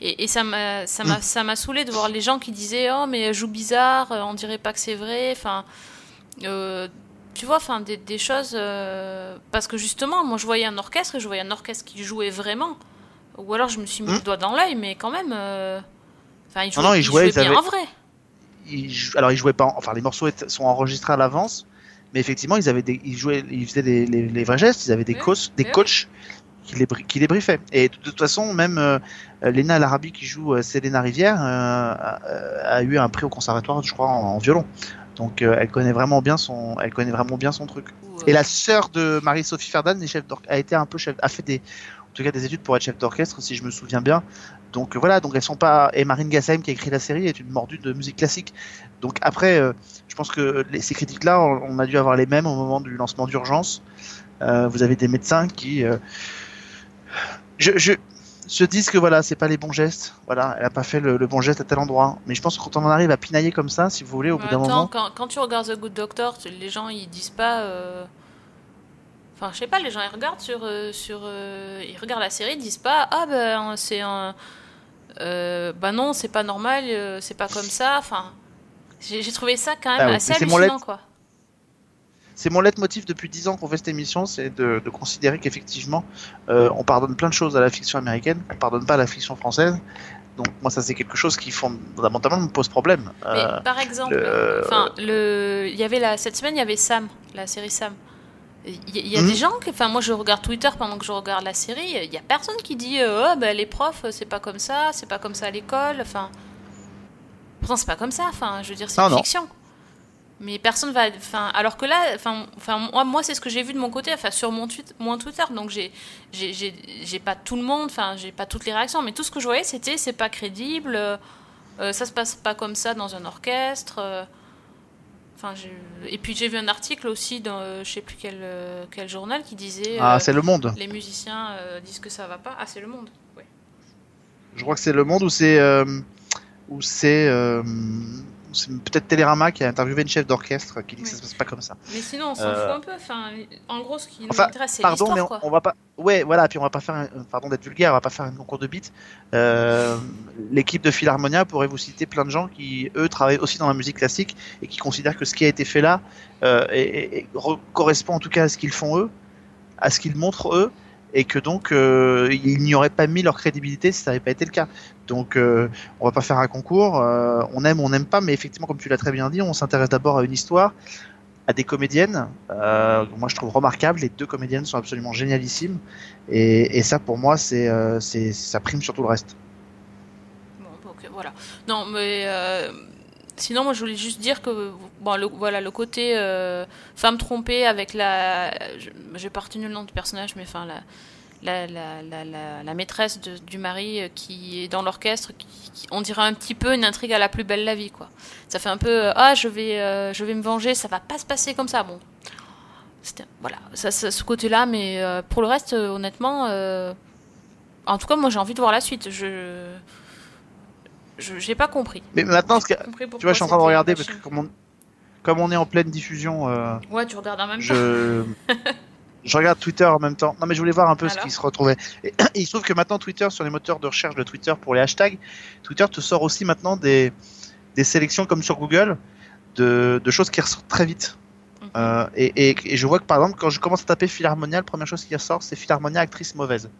et, et ça m'a, ça m'a, ça m'a saoulé de voir les gens qui disaient oh mais elle joue bizarre, euh, on dirait pas que c'est vrai. Enfin, euh, tu vois, enfin des, des choses euh, parce que justement, moi je voyais un orchestre et je voyais un orchestre qui jouait vraiment. Ou alors je me suis mis Hmm. le doigt dans l'œil, mais quand même. euh, Enfin, non, ils il jouaient, jouait ils bien avaient- en vrai. Ils alors ils jouaient pas, en- enfin les morceaux sont enregistrés à l'avance, mais effectivement ils avaient des, ils jouaient, ils faisaient les, les, les vrais gestes, ils avaient des Oui, coachs, des oui. coachs qui les, qui les briefaient. Et de, toute façon, même euh, Léna Larabi qui joue euh, Selena Rivière euh, a, a eu un prix au conservatoire, je crois, en, en violon. Donc euh, elle connaît vraiment bien son, elle connaît vraiment bien son truc. Ou, Et la sœur de Marie-Sophie Ferdan chef a été un peu chef, a fait des, en tout cas des études pour être chef d'orchestre, si je me souviens bien. Donc voilà, donc elles sont pas. Et Marine Gassaim qui a écrit la série est une mordue de musique classique. Donc après, euh, je pense que les- ces critiques-là, on, on a dû avoir les mêmes au moment du lancement d'urgence. Euh, vous avez des médecins qui, euh, je, je, se disent que voilà, c'est pas les bons gestes. Voilà, elle a pas fait le, le bon geste à tel endroit. Mais je pense que quand on en arrive à pinailler comme ça, si vous voulez, au bout d'un moment, quand, quand tu regardes The Good Doctor, les gens ils disent pas. Enfin, je sais pas, les gens ils regardent sur. sur Ils regardent la série, ils disent pas Ah ben c'est un. Euh, bah non, c'est pas normal, euh, c'est pas comme ça. Enfin, j'ai trouvé ça quand même Ah oui, assez mais c'est mon hallucinant lettre. quoi. C'est mon leitmotiv depuis 10 ans qu'on fait cette émission, c'est de, de considérer qu'effectivement, euh, on pardonne plein de choses à la fiction américaine, on pardonne pas à la fiction française. Donc moi, ça c'est quelque chose qui fondamentalement me pose problème. Mais Euh, par exemple, le- enfin, le, il y avait la, cette semaine, il y avait Sam, la série Sam. Il y, a Mhm. des gens, qui, enfin, moi je regarde Twitter pendant que je regarde la série, il y a personne qui dit, euh, oh, ben, les profs, c'est pas comme ça, c'est pas comme ça à l'école, enfin. Pourtant, c'est pas comme ça, enfin, je veux dire, c'est une non. fiction. Mais personne va, enfin, alors que là, enfin, enfin, moi, moi c'est ce que j'ai vu de mon côté, enfin, sur mon, tweet, mon Twitter, donc j'ai, j'ai, j'ai, j'ai pas tout le monde, enfin, j'ai pas toutes les réactions, mais tout ce que je voyais, c'était, c'est pas crédible. euh, euh, ça se passe pas comme ça dans un orchestre. euh, Enfin, et puis j'ai vu un article aussi dans euh, je sais plus quel, quel journal qui disait Ah, c'est Le Monde. les musiciens disent que ça va pas. Ah, c'est le monde. Ouais. Je crois que c'est Le Monde ou c'est ou c'est euh, c'est peut-être Télérama qui a interviewé une chef d'orchestre qui dit que ça Oui. se passe pas comme ça. Mais sinon, on s'en Euh, fout un peu. Enfin, en gros, ce qui nous Enfin, intéresse, c'est Pardon, mais on, quoi. on va pas. Ouais, voilà. Puis on va pas faire. Un, pardon d'être vulgaire, on va pas faire un concours de beats. Euh, L'équipe de Philharmonia pourrait vous citer plein de gens qui, eux, travaillent aussi dans la musique classique et qui considèrent que ce qui a été fait là euh, correspond en tout cas à ce qu'ils font eux, à ce qu'ils montrent eux, et que donc euh, ils n'y auraient pas mis leur crédibilité si ça n'avait pas été le cas. Donc euh, on va pas faire un concours, euh, on aime on n'aime pas, mais effectivement comme tu l'as très bien dit, on s'intéresse d'abord à une histoire, à des comédiennes. Euh, moi je trouve remarquable, les deux comédiennes sont absolument génialissimes et, ça pour moi euh, c'est ça prime sur tout le reste. Bon, donc voilà. Non, mais sinon, moi, je voulais juste dire que bon, le, voilà, le côté euh, femme trompée avec la, j'ai pas retenu le nom du personnage, mais enfin la. La, la, la, la, maîtresse du mari euh, qui est dans l'orchestre, on dirait un petit peu une intrigue à la plus belle la vie, quoi. Ça fait un peu euh, ah je vais je vais me venger, ça va pas se passer comme ça. Bon, voilà, ça, ce côté-là, mais pour le reste, honnêtement, en tout cas, moi j'ai envie de voir la suite. Je j'ai pas compris. Mais maintenant, ce que- tu vois, je suis en train de regarder parce que comme on, comme on est en pleine diffusion, euh, Ouais, tu regardes en même temps. je je regarde Twitter en même temps. Non, mais je voulais voir un peu ce qui se retrouvait. Et, il se trouve que maintenant Twitter sur les moteurs de recherche de Twitter pour les hashtags, Twitter te sort aussi maintenant des des sélections comme sur Google de, de choses qui ressortent très vite. Mhm. Euh, et, et, et je vois que par exemple quand je commence à taper Philharmonia, la première chose qui ressort c'est Philharmonia actrice mauvaise.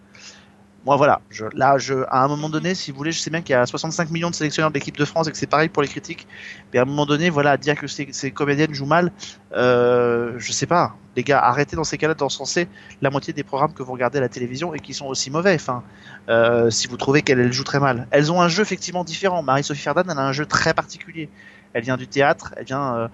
Moi voilà, là à un moment donné, si vous voulez, je sais bien qu'il y a 65 millions de sélectionneurs de l'équipe de France et que c'est pareil pour les critiques. Mais à un moment donné, voilà, dire que ces, comédiennes jouent mal, euh, je sais pas. Les gars, arrêtez dans ces cas-là d'encenser la moitié des programmes que vous regardez à la télévision et qui sont aussi mauvais. Euh, si vous trouvez qu'elles jouent très mal, elles ont un jeu effectivement différent. Marie-Sophie Ferdan, elle a un jeu très particulier. Elle vient du théâtre, elle vient, euh,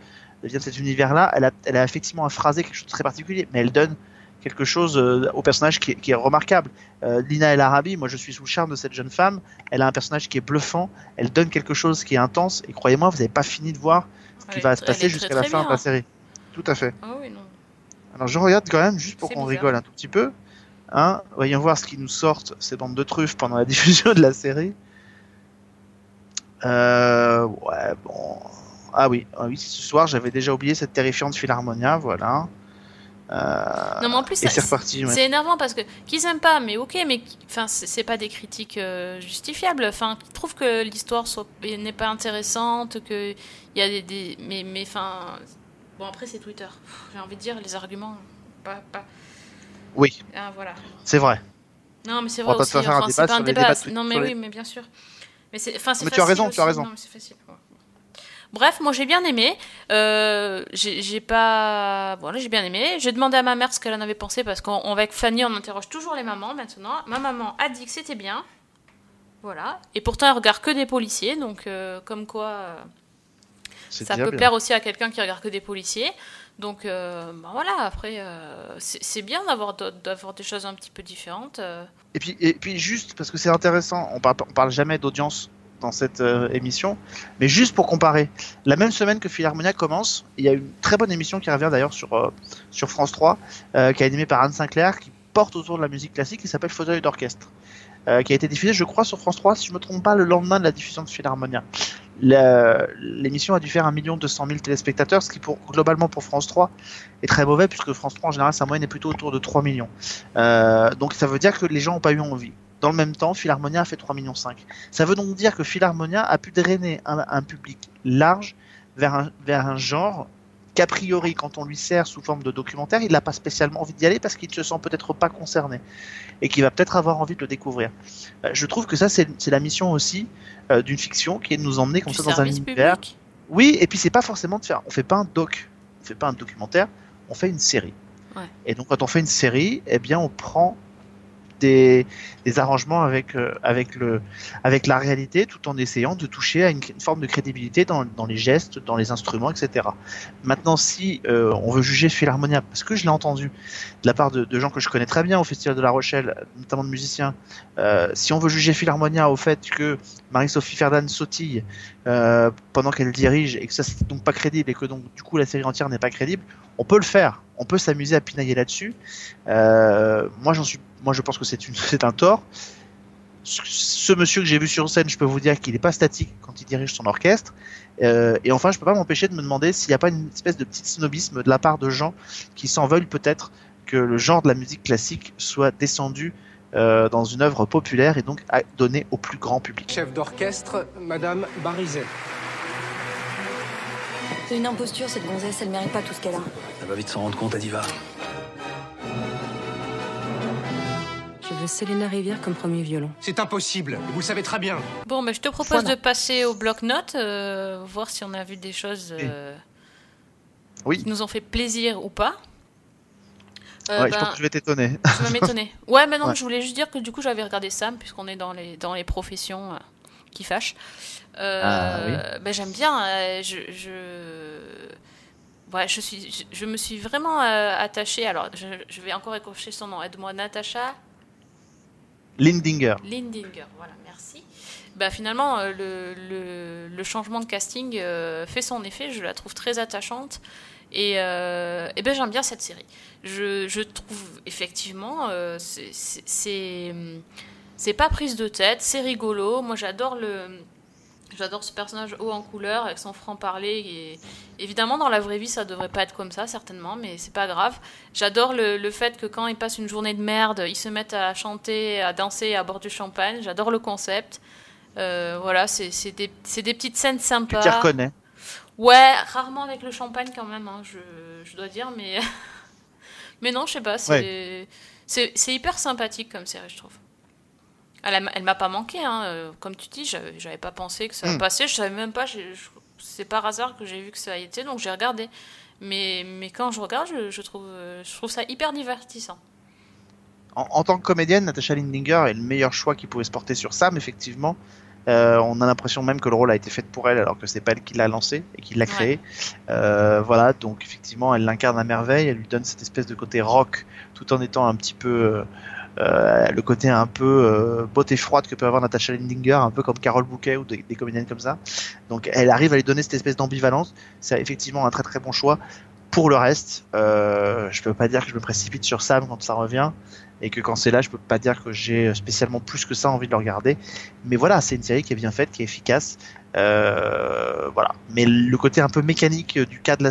de cet univers-là. Elle a, elle a effectivement un phrasé quelque chose de très particulier, mais elle donne quelque chose euh, au personnage qui est, qui est remarquable. Euh, Lina El Arabi, moi je suis sous le charme de cette jeune femme. Elle a un personnage qui est bluffant. Elle donne quelque chose qui est intense. Et croyez-moi, vous n'avez pas fini de voir ce qui Elle va se passer jusqu'à la fin de la série. Tout à fait. Oui, non. Alors je regarde quand même juste pour qu'on rigole un tout petit peu. Hein, voyons voir ce qui nous sortent ces bandes de truffes pendant la diffusion de la série. Euh, ouais, bon. Ah oui, ah oui, ce soir j'avais déjà oublié cette terrifiante Philharmonia, voilà. Euh, Non, mais en plus, c'est reparti. ouais. C'est énervant parce que qu'ils aiment pas, mais ok, mais qui- enfin c'est pas des critiques euh, justifiables. Enfin, qu'ils trouvent que l'histoire n'est pas intéressante, que il y a des, des- mais mais enfin bon après c'est Twitter. J'ai envie de dire les arguments pas pas. Oui, Ah, voilà. c'est vrai. Non mais c'est On va vrai pas aussi. se faire un Enfin, débat pas un débat. Non mais oui, mais bien sûr. Mais c'est enfin tu as raison, tu as raison. Non, mais c'est facile. ouais. Bref, moi j'ai bien aimé. Euh, j'ai pas. Voilà, j'ai bien aimé. J'ai demandé à ma mère ce qu'elle en avait pensé parce qu'on on- avec Fanny, on interroge toujours les mamans maintenant. Ma maman a dit que c'était bien. Voilà. Et pourtant, elle regarde que des policiers, donc euh, comme quoi euh, ça peut bien. plaire aussi à quelqu'un qui regarde que des policiers. Donc euh, bah voilà, après, euh, c'est bien d'avoir d'avoir des choses un petit peu différentes. euh. Et puis, et puis juste parce que c'est intéressant, on parle, on parle jamais d'audience dans cette euh, émission, mais juste pour comparer, la même semaine que Philharmonia commence, il y a une très bonne émission qui revient d'ailleurs sur euh, sur France 3, euh, qui est animée par Anne Sinclair, qui porte autour de la musique classique, qui s'appelle Fauteuil d'orchestre, qui a été diffusée, je crois, sur France 3, si je me trompe pas, le lendemain de la diffusion de Philharmonia. L'émission a dû faire 1 200 000 téléspectateurs, ce qui pour, globalement pour France 3 est très mauvais, puisque France 3 en général sa moyenne est plutôt autour de 3 millions. Donc ça veut dire que les gens n'ont pas eu envie. Dans le même temps, Philharmonia a fait 3 millions 5. Ça veut donc dire que Philharmonia a pu drainer un, un public large vers un, vers un genre qu'a priori, quand on lui sert sous forme de documentaire, il n'a pas spécialement envie d'y aller parce qu'il ne se sent peut-être pas concerné et qu'il va peut-être avoir envie de le découvrir. Euh, je trouve que ça, c'est la mission aussi euh, d'une fiction qui est de nous emmener comme du ça dans un univers. public. Oui, et puis c'est pas forcément de faire. On fait pas un doc, on fait pas un documentaire, on fait une série. Ouais. Et donc quand on fait une série, eh bien on prend des, arrangements avec euh, avec le avec la réalité, tout en essayant de toucher à une, forme de crédibilité dans, dans les gestes, dans les instruments, etc. Maintenant, si euh, on veut juger Philharmonia, parce que je l'ai entendu de la part de, gens que je connais très bien au Festival de La Rochelle, notamment de musiciens, euh, si on veut juger Philharmonia au fait que Marie-Sophie Ferdan sautille pendant qu'elle dirige et que ça c'est donc pas crédible et que donc du coup la série entière n'est pas crédible, on peut le faire, on peut s'amuser à pinailler là-dessus. Euh, moi je pense que c'est un tort. Ce, monsieur que j'ai vu sur scène, je peux vous dire qu'il n'est pas statique quand il dirige son orchestre. Euh, et enfin, je peux pas m'empêcher de me demander s'il n'y a pas une espèce de petit snobisme de la part de gens qui s'en veulent peut-être que le genre de la musique classique soit descendu euh, dans une œuvre populaire et donc donné au plus grand public. Chef d'orchestre, Madame Barizet. C'est une imposture, cette gonzesse, elle mérite pas tout ce qu'elle a. Elle va vite s'en rendre compte, Adiva. J'avais Selena Rivière comme premier violon. C'est impossible, vous le savez très bien. Bon, mais je te propose Voilà. de passer au bloc-notes, euh, voir si on a vu des choses euh, Oui. qui nous ont fait plaisir ou pas. Euh, Ouais, je ben, pense que je vais t'étonner. Tu vas m'étonner. Ouais, mais non, Ouais. je voulais juste dire que du coup, j'avais regardé Sam, puisqu'on est dans les, dans les professions euh, qui fâchent. Euh, Ah, ben, J'aime bien. euh, je, je... Ouais, je, suis, je, je me suis vraiment euh, attachée. Alors, je, je vais encore écorcher son nom. Aide-moi, Natacha Lindinger. Lindinger. Voilà, merci. Bah, finalement, euh, le, le, le changement de casting euh, fait son effet. Je la trouve très attachante. Et, et ben, j'aime bien cette série. Je, je trouve effectivement, c'est pas prise de tête, c'est rigolo. Moi, j'adore le. J'adore ce personnage haut en couleur avec son franc-parler. Et évidemment, dans la vraie vie, ça devrait pas être comme ça, certainement, mais c'est pas grave. J'adore le, le fait que quand ils passent une journée de merde, ils se mettent à chanter, à danser à bord du champagne. J'adore le concept. Euh, voilà, c'est des, des petites scènes Tu sympas. t'y reconnais? Ouais, rarement avec le champagne quand même, hein, je, je dois dire, mais mais non, je sais pas, c'est c'est hyper sympathique comme série, je trouve. Elle, elle m'a pas manqué, hein, euh, comme tu dis, j'avais pas pensé que ça Mm. passait, je savais même pas, c'est par hasard que j'ai vu que ça y était, donc j'ai regardé. Mais, mais quand je regarde, je, je trouve, euh, je trouve ça hyper divertissant. En, en tant que comédienne, Natasha Lindinger est le meilleur choix qui pouvait se porter sur Sam, effectivement. Euh, on a l'impression même que le rôle a été fait pour elle, alors que c'est pas elle qui l'a lancé et qui l'a créé. Euh, voilà, donc effectivement, elle l'incarne à merveille. Elle lui donne cette espèce de côté rock, tout en étant un petit peu euh, le côté un peu euh, beauté froide que peut avoir Natasha Lindinger, un peu comme Carole Bouquet ou des, des comédiennes comme ça. Donc, elle arrive à lui donner cette espèce d'ambivalence. C'est effectivement un très très bon choix. Pour le reste, euh, je peux pas dire que je me précipite sur Sam quand ça revient et que quand c'est là, je peux pas dire que j'ai spécialement plus que ça envie de le regarder. Mais voilà, c'est une série qui est bien faite, qui est efficace. Euh, voilà. Mais le côté un peu mécanique du cas de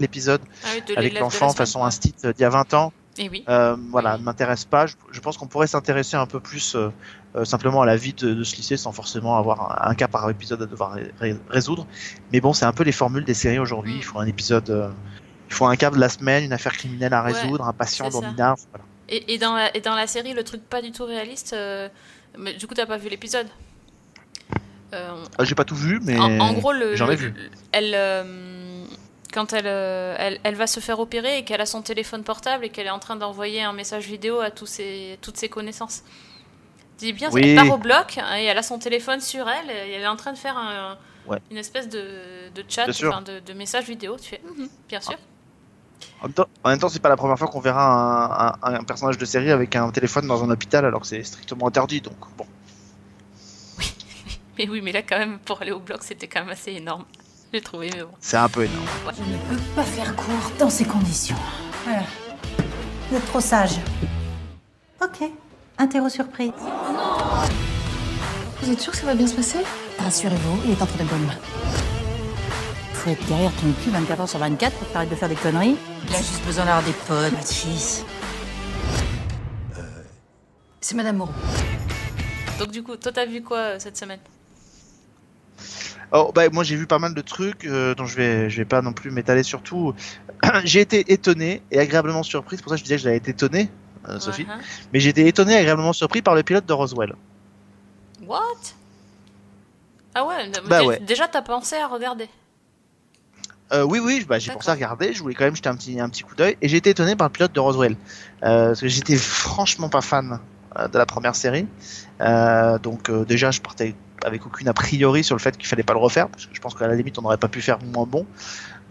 l'épisode Ah oui, avec l'enfant façon instit d'il y a 20 ans, Et oui. euh, voilà, Oui. m'intéresse pas. Je, je pense qu'on pourrait s'intéresser un peu plus euh, euh, simplement à la vie de, de ce lycée sans forcément avoir un, un cas par épisode à devoir ré- ré- résoudre. Mais bon, c'est un peu les formules des séries aujourd'hui. Mm. Il faut un épisode, euh, il faut un cas de la semaine, une affaire criminelle à Ouais, résoudre, un patient dans. Voilà. Et, et, dans la, et dans la série, le truc pas du tout réaliste, euh, mais du coup, t'as pas vu l'épisode? Euh, Euh, J'ai pas tout vu, mais en, en gros, j'en ai vu. elle, euh, quand elle, euh, elle, elle va se faire opérer et qu'elle a son téléphone portable et qu'elle est en train d'envoyer un message vidéo à tous ses, toutes ses connaissances. Dis bien, Oui. elle part au bloc hein, et elle a son téléphone sur elle et elle est en train de faire un- Ouais. une espèce de, de chat, enfin, de, de message vidéo. Tu fais, Mhm, bien sûr. En même temps, temps, c'est pas la première fois qu'on verra un, un- un personnage de série avec un téléphone dans un hôpital alors que c'est strictement interdit. Donc bon, Mais oui, mais là, quand même, pour aller au bloc, c'était quand même assez énorme. J'ai trouvé, mais bon. c'est un peu énorme. Je ne peux pas faire court dans ces conditions. Voilà. Vous êtes trop sage. Ok. Interro surprise. Vous êtes sûr que ça va bien se passer? Rassurez-vous, il est entre de bonnes mains. Faut être derrière ton cul 24 heures sur 24 pour t'arrêter de faire des conneries. Il a juste besoin d'avoir des potes, votre fils. C'est Madame Moreau. Donc, du coup, toi, t'as vu quoi euh, cette semaine? Oh, bah, moi j'ai vu pas mal de trucs euh, dont je vais je vais pas non plus m'étaler sur tout. j'ai été étonné et agréablement surpris. C'est pour ça que je disais que j'avais été étonné, euh, Sophie. Hein. Mais j'ai été étonné et agréablement surpris par le pilote de Roswell. What? Ah ouais, Bah ouais. déjà t'as pensé à regarder. Euh, oui, oui, bah, j'ai pensé à regarder. Je voulais quand même jeter un petit un petit coup d'œil et j'ai été étonné par le pilote de Roswell euh, parce que j'étais franchement pas fan de la première série. Euh, donc euh, déjà je partais avec aucune a priori sur le fait qu'il fallait pas le refaire parce que je pense qu'à la limite on n'aurait pas pu faire moins bon.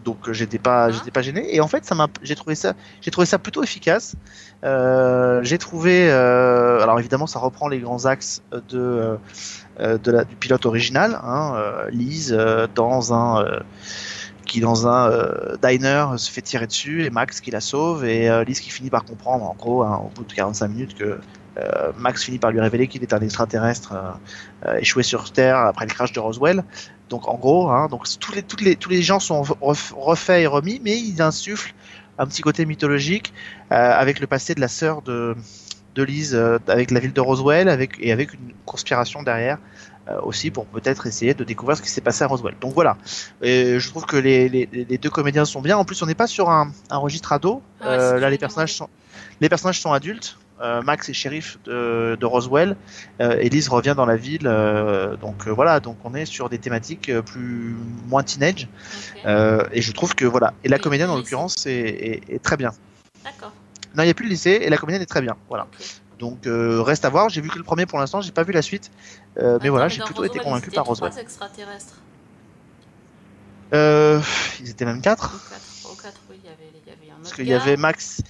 Donc euh, j'étais pas j'étais pas gêné et en fait ça m'a j'ai trouvé ça j'ai trouvé ça plutôt efficace. Euh, j'ai trouvé euh, alors évidemment ça reprend les grands axes de euh, euh, du pilote original hein, euh, Lise euh, dans un euh, qui dans un euh, diner se fait tirer dessus et Max qui la sauve et euh, Lise qui finit par comprendre en gros hein, au bout de 45 minutes que euh, Max finit par lui révéler qu'il est un extraterrestre euh, euh, échoué sur Terre après le crash de Roswell. Donc en gros, hein, donc tous les, toutes les, tous les gens sont ref- refaits et remis, mais ils insufflent un petit côté mythologique euh, avec le passé de la sœur de, de Lise, euh, avec la ville de Roswell, avec, et avec une conspiration derrière euh, aussi pour peut-être essayer de découvrir ce qui s'est passé à Roswell. Donc voilà, et je trouve que les, les, les deux comédiens sont bien. En plus, on n'est pas sur un, un registre ado. Ah Euh, là, les personnages sont les personnages sont adultes. Euh, Max est shérif de, de Roswell. Euh, Elise revient dans la ville. euh, donc voilà, donc on est sur des thématiques plus moins teenage. Et je trouve que voilà. Et la comédienne en l'occurrence est, est- est très bien. D'accord. Non, il n'y a plus le lycée et la comédienne est très bien. Voilà. Donc euh, reste à voir. J'ai vu que le premier pour l'instant. J'ai pas vu la suite. Euh, mais Attends, voilà, j'ai plutôt été convaincu par Roswell. trois extraterrestres. Euh, ils étaient même Ou quatre. Ou quatre, oui, il y avait, il y avait un autre Parce qu'il y avait Max,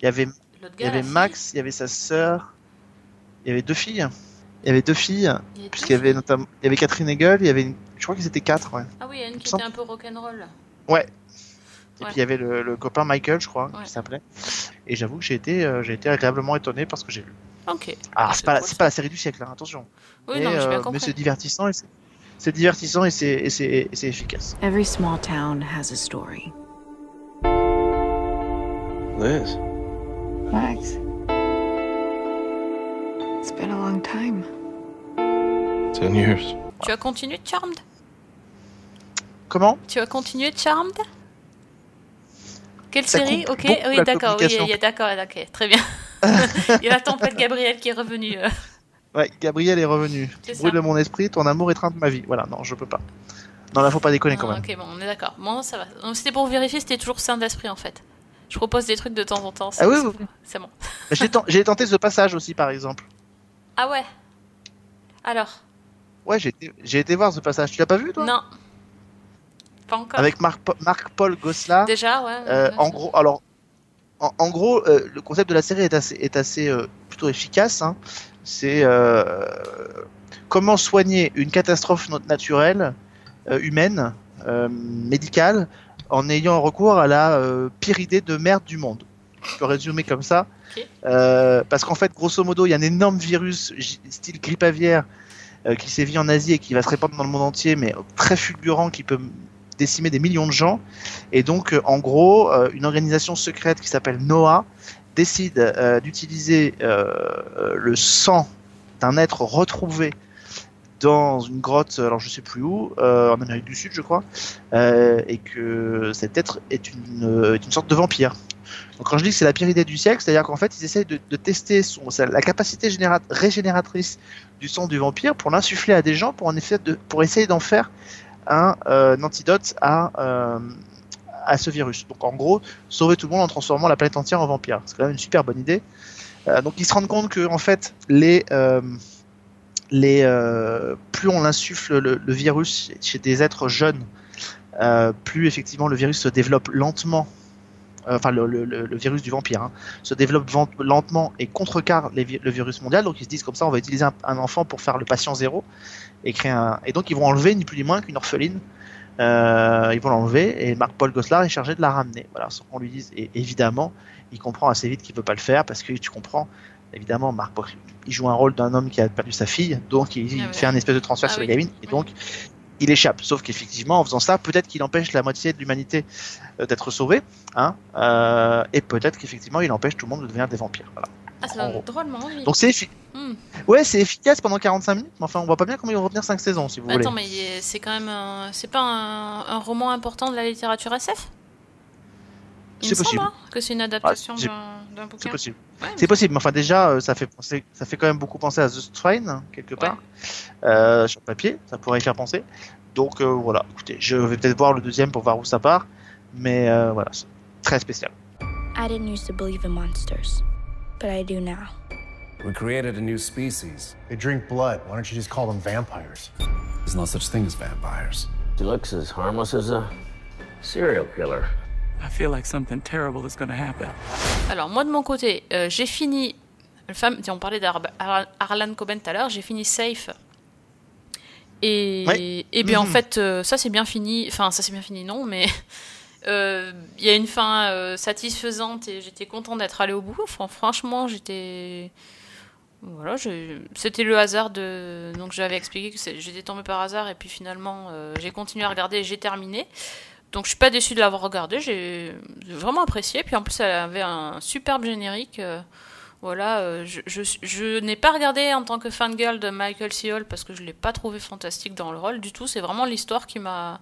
il y avait, l'autre il y avait la fille. Max, il y avait sa sœur, il y avait deux filles. Il y avait deux filles, puisqu'il y avait notamment, il y avait Catherine Hegel, il y avait, une- je crois qu'ils étaient quatre, ouais. Ah oui, il y a une qui était un peu rock'n'roll. Ouais. Et Ouais. puis il y avait le, le copain Michael, je crois, Ouais. qui s'appelait. Et j'avoue que j'ai été, euh, j'ai été agréablement étonné par ce que j'ai vu. Ok. Alors Ah, c'est pas, ça. pas la série du siècle, hein, attention. Oui, mais, non, mais euh, mais c'est divertissant et c'est, c'est divertissant et c'est, et c'est, et c'est efficace. Every small town has a story. Liz? Max. It's been a long time. Ten years. Tu as continué Charmed? Comment? Tu as continué Charmed? Quelle Ça série? Ok, oui, d'accord, oui, d'accord, ok, très bien. il y a la tempête Gabriel qui est revenue. euh. Ouais, Gabriel est revenu. C'est Bruit ça. de mon esprit, ton amour étreinte ma vie. Voilà, non, je peux pas. Non, là, faut pas déconner quand Ah, même. ok, bon, on est d'accord. Bon, ça va. Donc, C'était pour vérifier, si c'était toujours sain d'esprit en fait. Je propose des trucs de temps en temps. Ah oui, c'est- oui, oui. C'est bon. J'ai, ten- j'ai tenté ce passage aussi, par exemple. Ah ouais Alors Ouais, j'ai été, voir ce passage. Tu l'as pas vu, toi? Non. Pas encore. Avec Marc, Marc-Paul Gosselin. Déjà, ouais. Euh, en gros, alors, en, en gros, euh, le concept de la série est assez, est assez euh, plutôt efficace. hein. C'est comment soigner une catastrophe naturelle, humaine, médicale, en ayant recours à la euh, pire idée de merde du monde. Je peux résumer comme ça. Euh, parce qu'en fait, grosso modo, il y a un énorme virus style grippe aviaire euh, qui sévit en Asie et qui va se répandre dans le monde entier, mais très fulgurant, qui peut décimer des millions de gens. Et donc, en gros, une organisation secrète qui s'appelle NOAA décide d'utiliser le sang d'un être retrouvé dans une grotte, alors je sais plus où, euh, en Amérique du Sud, je crois, euh, et que cet être est une, euh, sorte de vampire. Donc quand je dis que c'est la pire idée du siècle, c'est-à-dire qu'en fait ils essayent de, tester la capacité généra- régénératrice du sang du vampire pour l'insuffler à des gens pour en effet pour essayer d'en faire un, euh, antidote à, euh, à ce virus. Donc en gros, sauver tout le monde en transformant la planète entière en vampire. C'est quand même une super bonne idée. Euh, donc ils se rendent compte que en fait les euh, euh, plus on insuffle le, virus chez des êtres jeunes, euh, plus effectivement le virus se développe lentement. Euh, Enfin, le, virus du vampire hein, se développe lentement et contrecarre le virus mondial. Donc ils se disent comme ça, on va utiliser un, enfant pour faire le patient zéro et créer un. Et donc ils vont enlever ni plus ni moins qu'une orpheline. Ils vont l'enlever et Marc-Paul Gosselin est chargé de la ramener. Voilà, sans qu'on lui dise. Et évidemment, il comprend assez vite qu'il peut pas le faire parce que tu comprends. Évidemment, Marc, il joue un rôle d'un homme qui a perdu sa fille, donc il, Ah ouais. fait un espèce de transfert Ah sur oui. la gamine, et Oui. donc il échappe. Sauf qu'effectivement, en faisant ça, peut-être qu'il empêche la moitié de l'humanité euh, d'être sauvée, hein, euh, et peut-être qu'effectivement, il empêche tout le monde de devenir des vampires. Voilà. Ah, gros. drôlement oui. Donc c'est effi- Hmm. ouais, c'est efficace pendant 45 minutes, mais enfin, on voit pas bien comment ils vont retenir 5 saisons, si vous voulez. Attends, mais c'est quand même. un- C'est pas un, un roman important de la littérature SF C'est me semble possible. hein, que c'est une adaptation Ouais, j'ai- d'un bouquin. C'est possible. Ouais, C'est possible, mais enfin déjà, euh, ça fait penser, ça fait quand même beaucoup penser à The Strain hein, quelque part euh, sur papier, ça pourrait y faire penser. Donc euh, voilà, écoutez, je vais peut-être voir le deuxième pour voir où ça part, mais euh, voilà, c'est très spécial. I didn't used to believe in monsters, but I do now. We created a new species. They drink blood. Why don't you just call them vampires? There's no such thing as vampires. She looks as harmless as a serial killer. I feel like something terrible is gonna happen. Alors, moi de mon côté, euh, j'ai fini. Le femme, on parlait d'Arlan Coben tout à l'heure, j'ai fini Safe. Et, Ouais. et bien en Mhm. fait, euh, ça c'est bien fini. Enfin, ça c'est bien fini, non, mais euh, il y a une fin euh, satisfaisante et j'étais content d'être allé au bout. Enfin, franchement, j'étais. Voilà, c'était le hasard de. Donc j'avais expliqué que j'étais tombée par hasard et puis finalement euh, j'ai continué à regarder et j'ai terminé. Donc je suis pas déçue de l'avoir regardé, j'ai vraiment apprécié. Puis en plus elle avait un superbe générique. euh, voilà, euh, je, n'ai pas regardé en tant que fangirl de Michael C. Parce que je l'ai pas trouvé fantastique dans le rôle du tout. C'est vraiment l'histoire qui m'a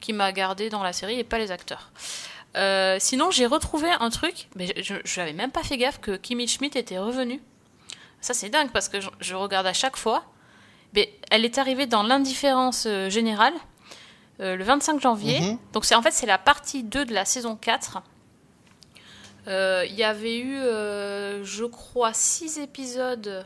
qui gardé dans la série et pas les acteurs. Euh, sinon, j'ai retrouvé un truc, mais je n'avais même pas fait gaffe que Kimmy Schmidt était revenue. Ça, c'est dingue parce que je, je regarde à chaque fois. Mais elle est arrivée dans l'indifférence générale euh, le 25 janvier. Mhm. Donc, c'est en fait, c'est la partie 2 de la saison 4. Euh, Il y avait eu, euh, je crois, 6 épisodes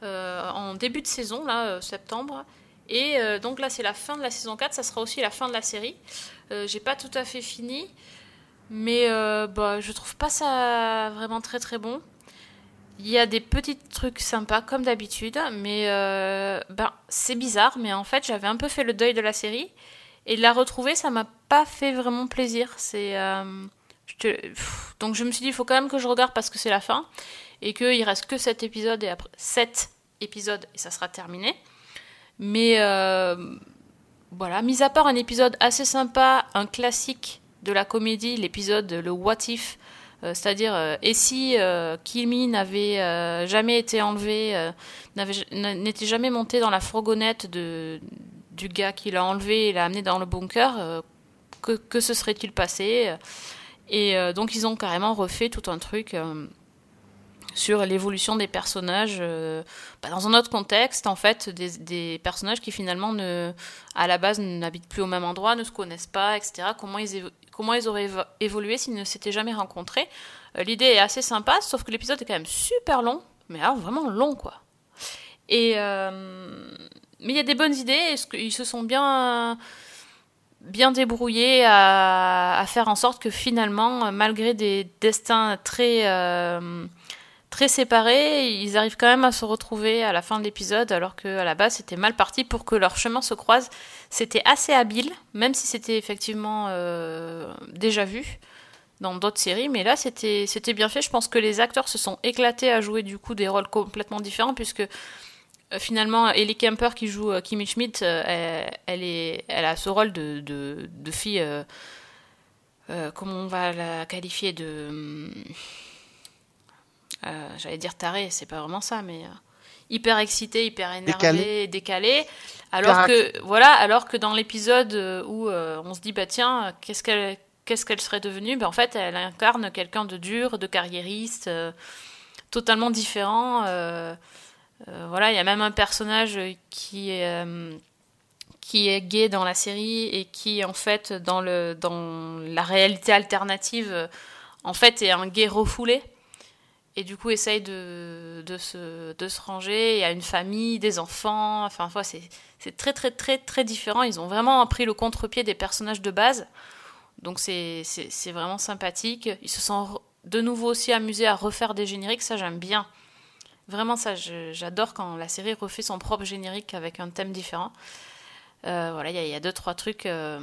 en début de saison, là, septembre. Et donc là, c'est la fin de la saison 4. Ça sera aussi la fin de la série. J'ai pas tout à fait fini. Mais bah, je trouve pas ça vraiment très très bon. Il y a des petits trucs sympas comme d'habitude, mais euh, ben, c'est bizarre. Mais en fait, j'avais un peu fait le deuil de la série et de la retrouver, ça m'a pas fait vraiment plaisir. C'est euh, donc je me suis dit, il faut quand même que je regarde parce que c'est la fin et qu'il reste que 7 épisodes et après 7 épisodes et ça sera terminé. Mais euh, voilà, mis à part un épisode assez sympa, un classique de la comédie, l'épisode le What If, euh, c'est-à-dire et si Kimi n'avait jamais été enlevé, n'était jamais monté dans la fourgonnette de, du gars qui l'a enlevé et l'a amené dans le bunker, euh, que, que se serait-il passé Et euh, donc ils ont carrément refait tout un truc. euh, sur l'évolution des personnages euh, bah, dans un autre contexte en fait des, des personnages qui finalement ne à la base n'habitent plus au même endroit ne se connaissent pas etc comment ils comment ils auraient évo- évolué s'ils ne s'étaient jamais rencontrés? Euh, l'idée est assez sympa sauf que l'épisode est quand même super long mais alors vraiment long quoi et euh, mais il y a des bonnes idées qu'ils se sont bien bien débrouillés à, faire en sorte que finalement malgré des destins très euh, très séparés, ils arrivent quand même à se retrouver à la fin de l'épisode, alors que à la base c'était mal parti pour que leurs chemins se croisent. C'était assez habile, même si c'était effectivement euh, déjà vu dans d'autres séries, mais là c'était bien fait. Je pense que les acteurs se sont éclatés à jouer du coup des rôles complètement différents, puisque finalement Ellie Kemper qui joue euh, Kimmy Schmidt, euh, elle, elle est, elle a ce rôle de, de, de fille. euh, euh, comment on va la qualifier de euh, j'allais dire taré, c'est pas vraiment ça, mais euh, hyper excité, hyper énervé, Décalé. décalé. Alors que voilà, alors que dans l'épisode euh, où euh, on se dit bah tiens, qu'est-ce qu'elle qu'est-ce qu'elle serait devenue? Ben, en fait, elle incarne quelqu'un de dur, de carriériste, euh, totalement différent. Euh, euh, voilà, il y a même un personnage qui est euh, qui est gay dans la série et qui en fait dans le dans la réalité alternative euh, en fait est un gay refoulé et du coup essaye de, de, se, de se ranger. A une famille, des enfants. Enfin, c'est c'est très, très, très, très différent. Ils ont vraiment pris le contre-pied des personnages de base. Donc, c'est c'est- vraiment sympathique. Ils se sont de nouveau aussi amusés à refaire des génériques. Ça, j'aime bien. Vraiment, ça, j'adore quand la série refait son propre générique avec un thème différent. Euh, voilà, il y, a- deux, trois trucs euh,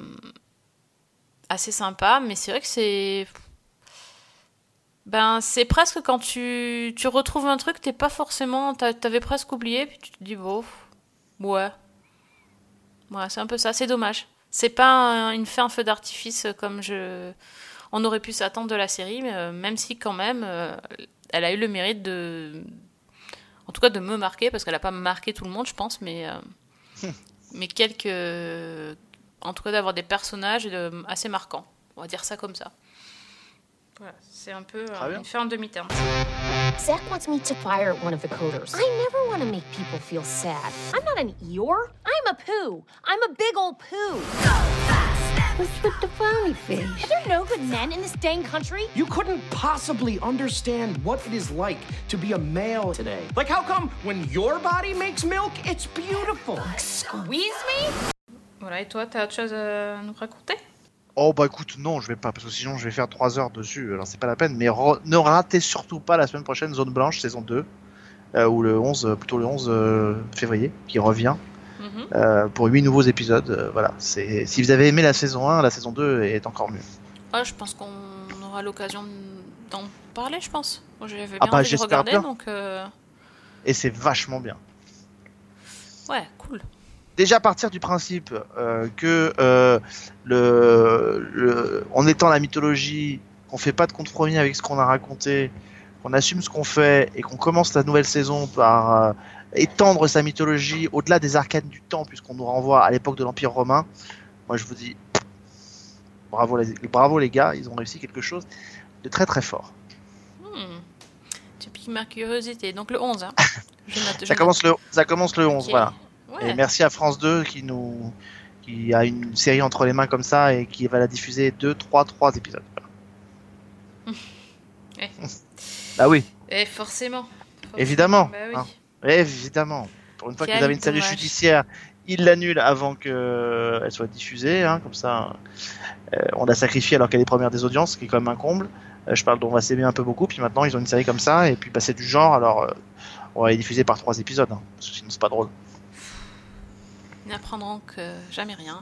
assez sympas. Mais c'est vrai que c'est. Ben, c'est presque quand tu, tu retrouves un truc, t'es pas forcément. t'a- T'avais presque oublié, puis tu te dis, bon, ouais. Ouais, c'est un peu ça, c'est dommage. C'est pas un- une fin feu d'artifice comme je. On aurait pu s'attendre de la série, euh, même si quand même, elle a eu le mérite de. En tout cas, de me marquer, parce qu'elle a pas marqué tout le monde, je pense, mais. euh, mais quelques. En tout cas, d'avoir des personnages euh, assez marquants. On va dire ça comme ça. Voilà, c'est un peu euh, une fin en demi-teinte. Zach wants me to fire one of the coders. I never want to make people feel sad. I'm not an Eeyore. I'm a poo. I'm a big old poo. What's with the frowny face? Are there no good men in this dang country? You couldn't possibly understand what it is like to be a male today. Like, how come when your body makes milk, it's beautiful? Squeeze me? Voilà, et toi, t'as autre chose à nous raconter? Oh bah écoute, non, je vais pas, parce que sinon je vais faire 3 heures dessus, alors c'est pas la peine, mais ne ratez surtout pas la semaine prochaine Zone Blanche, saison 2, euh, ou le 11, euh, plutôt le 11 euh, février, qui revient. Euh, pour 8 nouveaux épisodes, euh, voilà. C'est, si vous avez aimé la saison 1, la saison 2 est encore mieux. Ah, Je pense qu'on aura l'occasion d'en parler, je pense. Moi, j'avais bien Ah bah, envie de j'espère regarder, bien. donc... euh, Et c'est vachement bien. Ouais, cool. déjà partir du principe euh, que le, le, en étant la mythologie, qu'on fait pas de compromis avec ce qu'on a raconté, qu'on assume ce qu'on fait et qu'on commence la nouvelle saison par étendre sa mythologie au-delà des arcanes du temps, puisqu'on nous renvoie à l'époque de l'Empire romain. Moi, je vous dis bravo les, bravo les gars, ils ont réussi quelque chose de très très fort. Hmm. Tu piques ma curiosité. Donc le 11. Hein. Je note, je Ça commence le, ça commence le 11, Ok. voilà. Ouais. Et merci à France 2 qui nous, qui a une série entre les mains comme ça et qui va la diffuser 2, 3, 3 épisodes. Ouais. Bah oui, Et forcément. évidemment. Bah oui. hein. Évidemment. Pour une fois qu'ils avaient une série dommage. judiciaire, ils l'annulent avant qu'elle soit diffusée, hein, comme ça. euh, on l'a sacrifiée alors qu'elle est première des audiences, ce qui est quand même un comble. Euh, je parle d'On va s'aimer un peu beaucoup, puis maintenant ils ont une série comme ça, et puis bah, c'est du genre, alors euh, on va les diffuser par trois épisodes, hein, parce que sinon c'est pas drôle. Ils n'apprendront que jamais rien.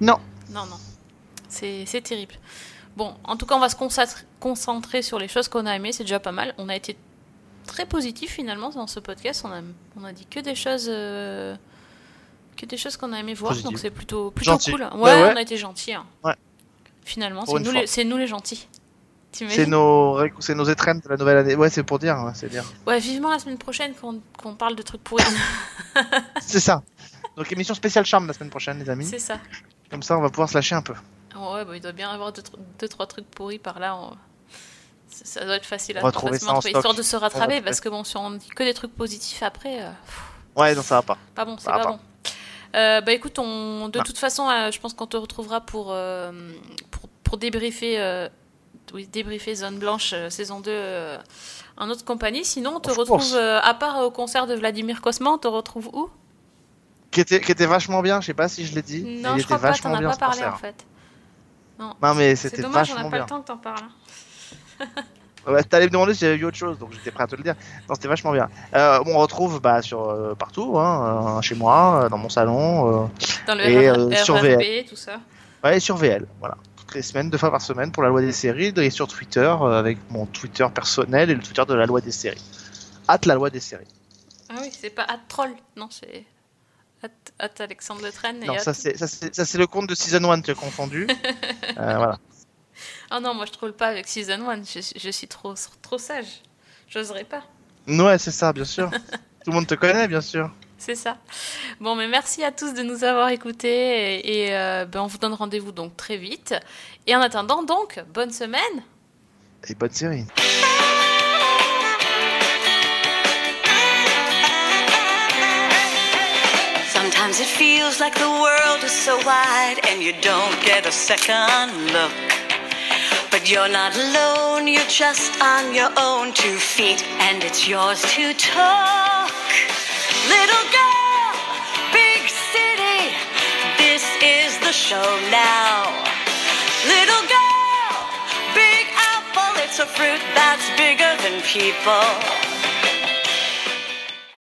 Non. Non, non. C'est terrible. Bon, en tout cas, on va se concentrer- concentrer sur les choses qu'on a aimées, c'est déjà pas mal. On a été très positif finalement dans ce podcast. On a, on a dit que des choses. euh, que des choses qu'on a aimé voir, donc c'est plutôt, plutôt Gentil. cool. Bah Ouais, ouais. on a été gentils. hein. Ouais. Finalement, c'est nous, les- c'est nous les gentils. C'est nos, c'est nos étrennes de la nouvelle année. Ouais, c'est pour dire, ouais, c'est dire. Ouais, vivement la semaine prochaine qu'on qu'on parle de trucs pourris. C'est ça. Donc émission spéciale charme la semaine prochaine, les amis. c'est ça. Comme ça, on va pouvoir se lâcher un peu. Ouais, bah, il doit bien y avoir deux, deux, trois trucs pourris par là. on- Ça, doit être facile à On va trouver facilement ça en stock. histoire de se rattraper, parce que bon, si on dit que des trucs positifs après, euh, Ouais, non, ça va pas. pas bon, c'est pas, pas. bon. Euh, bah écoute, on, de Non. toute façon, euh, je pense qu'on te retrouvera pour, pour, pour débriefer, oui, débriefer Zone Blanche saison 2 euh, en autre compagnie. Sinon, on te retrouve, à part au concert de Vladimir Cosma, on te retrouve où? Qui était, qui était vachement bien, je sais pas si je l'ai dit. mais Non, il je était crois pas, vachement t'en as bien pas parlé en fait. Non, Non, mais c'est c'était dommage, on n'a vachement pas bien. le temps que t'en parles. hein. Ouais, T'allais me demander si j'avais vu autre chose, donc j'étais prêt à te le dire. Non, c'était vachement bien. Euh, on retrouve bah, sur euh, partout, hein, euh, chez moi, dans mon salon, Dans le Et, RRB, sur VL. tout ça. ouais, et sur VL. Voilà, toutes les semaines, deux fois par semaine pour la loi des séries, et sur Twitter avec mon Twitter personnel et le Twitter de la loi des séries. Hâte la loi des séries. Ah oui, c'est pas at troll, non, c'est at Alexandre Le Train Non, ça c'est le compte de Season 1, tu as confondu. Voilà. Ah non, moi je troll pas avec Season 1, je, suis- je suis trop, trop sage. J'oserais pas. Ouais, c'est ça, bien sûr. Tout le monde te connaît, bien sûr. C'est ça. Bon, mais merci à tous de nous avoir écoutés et, et, euh, ben, on vous donne rendez-vous donc très vite. Et en attendant, donc, bonne semaine. Et bonne série. Sometimes it feels like the world is so wide and you don't get a second look. But you're not alone, you're just on your own two feet and it's yours to talk. Little girl, big city, this is the show now. Little girl, big apple, it's a fruit that's bigger than people.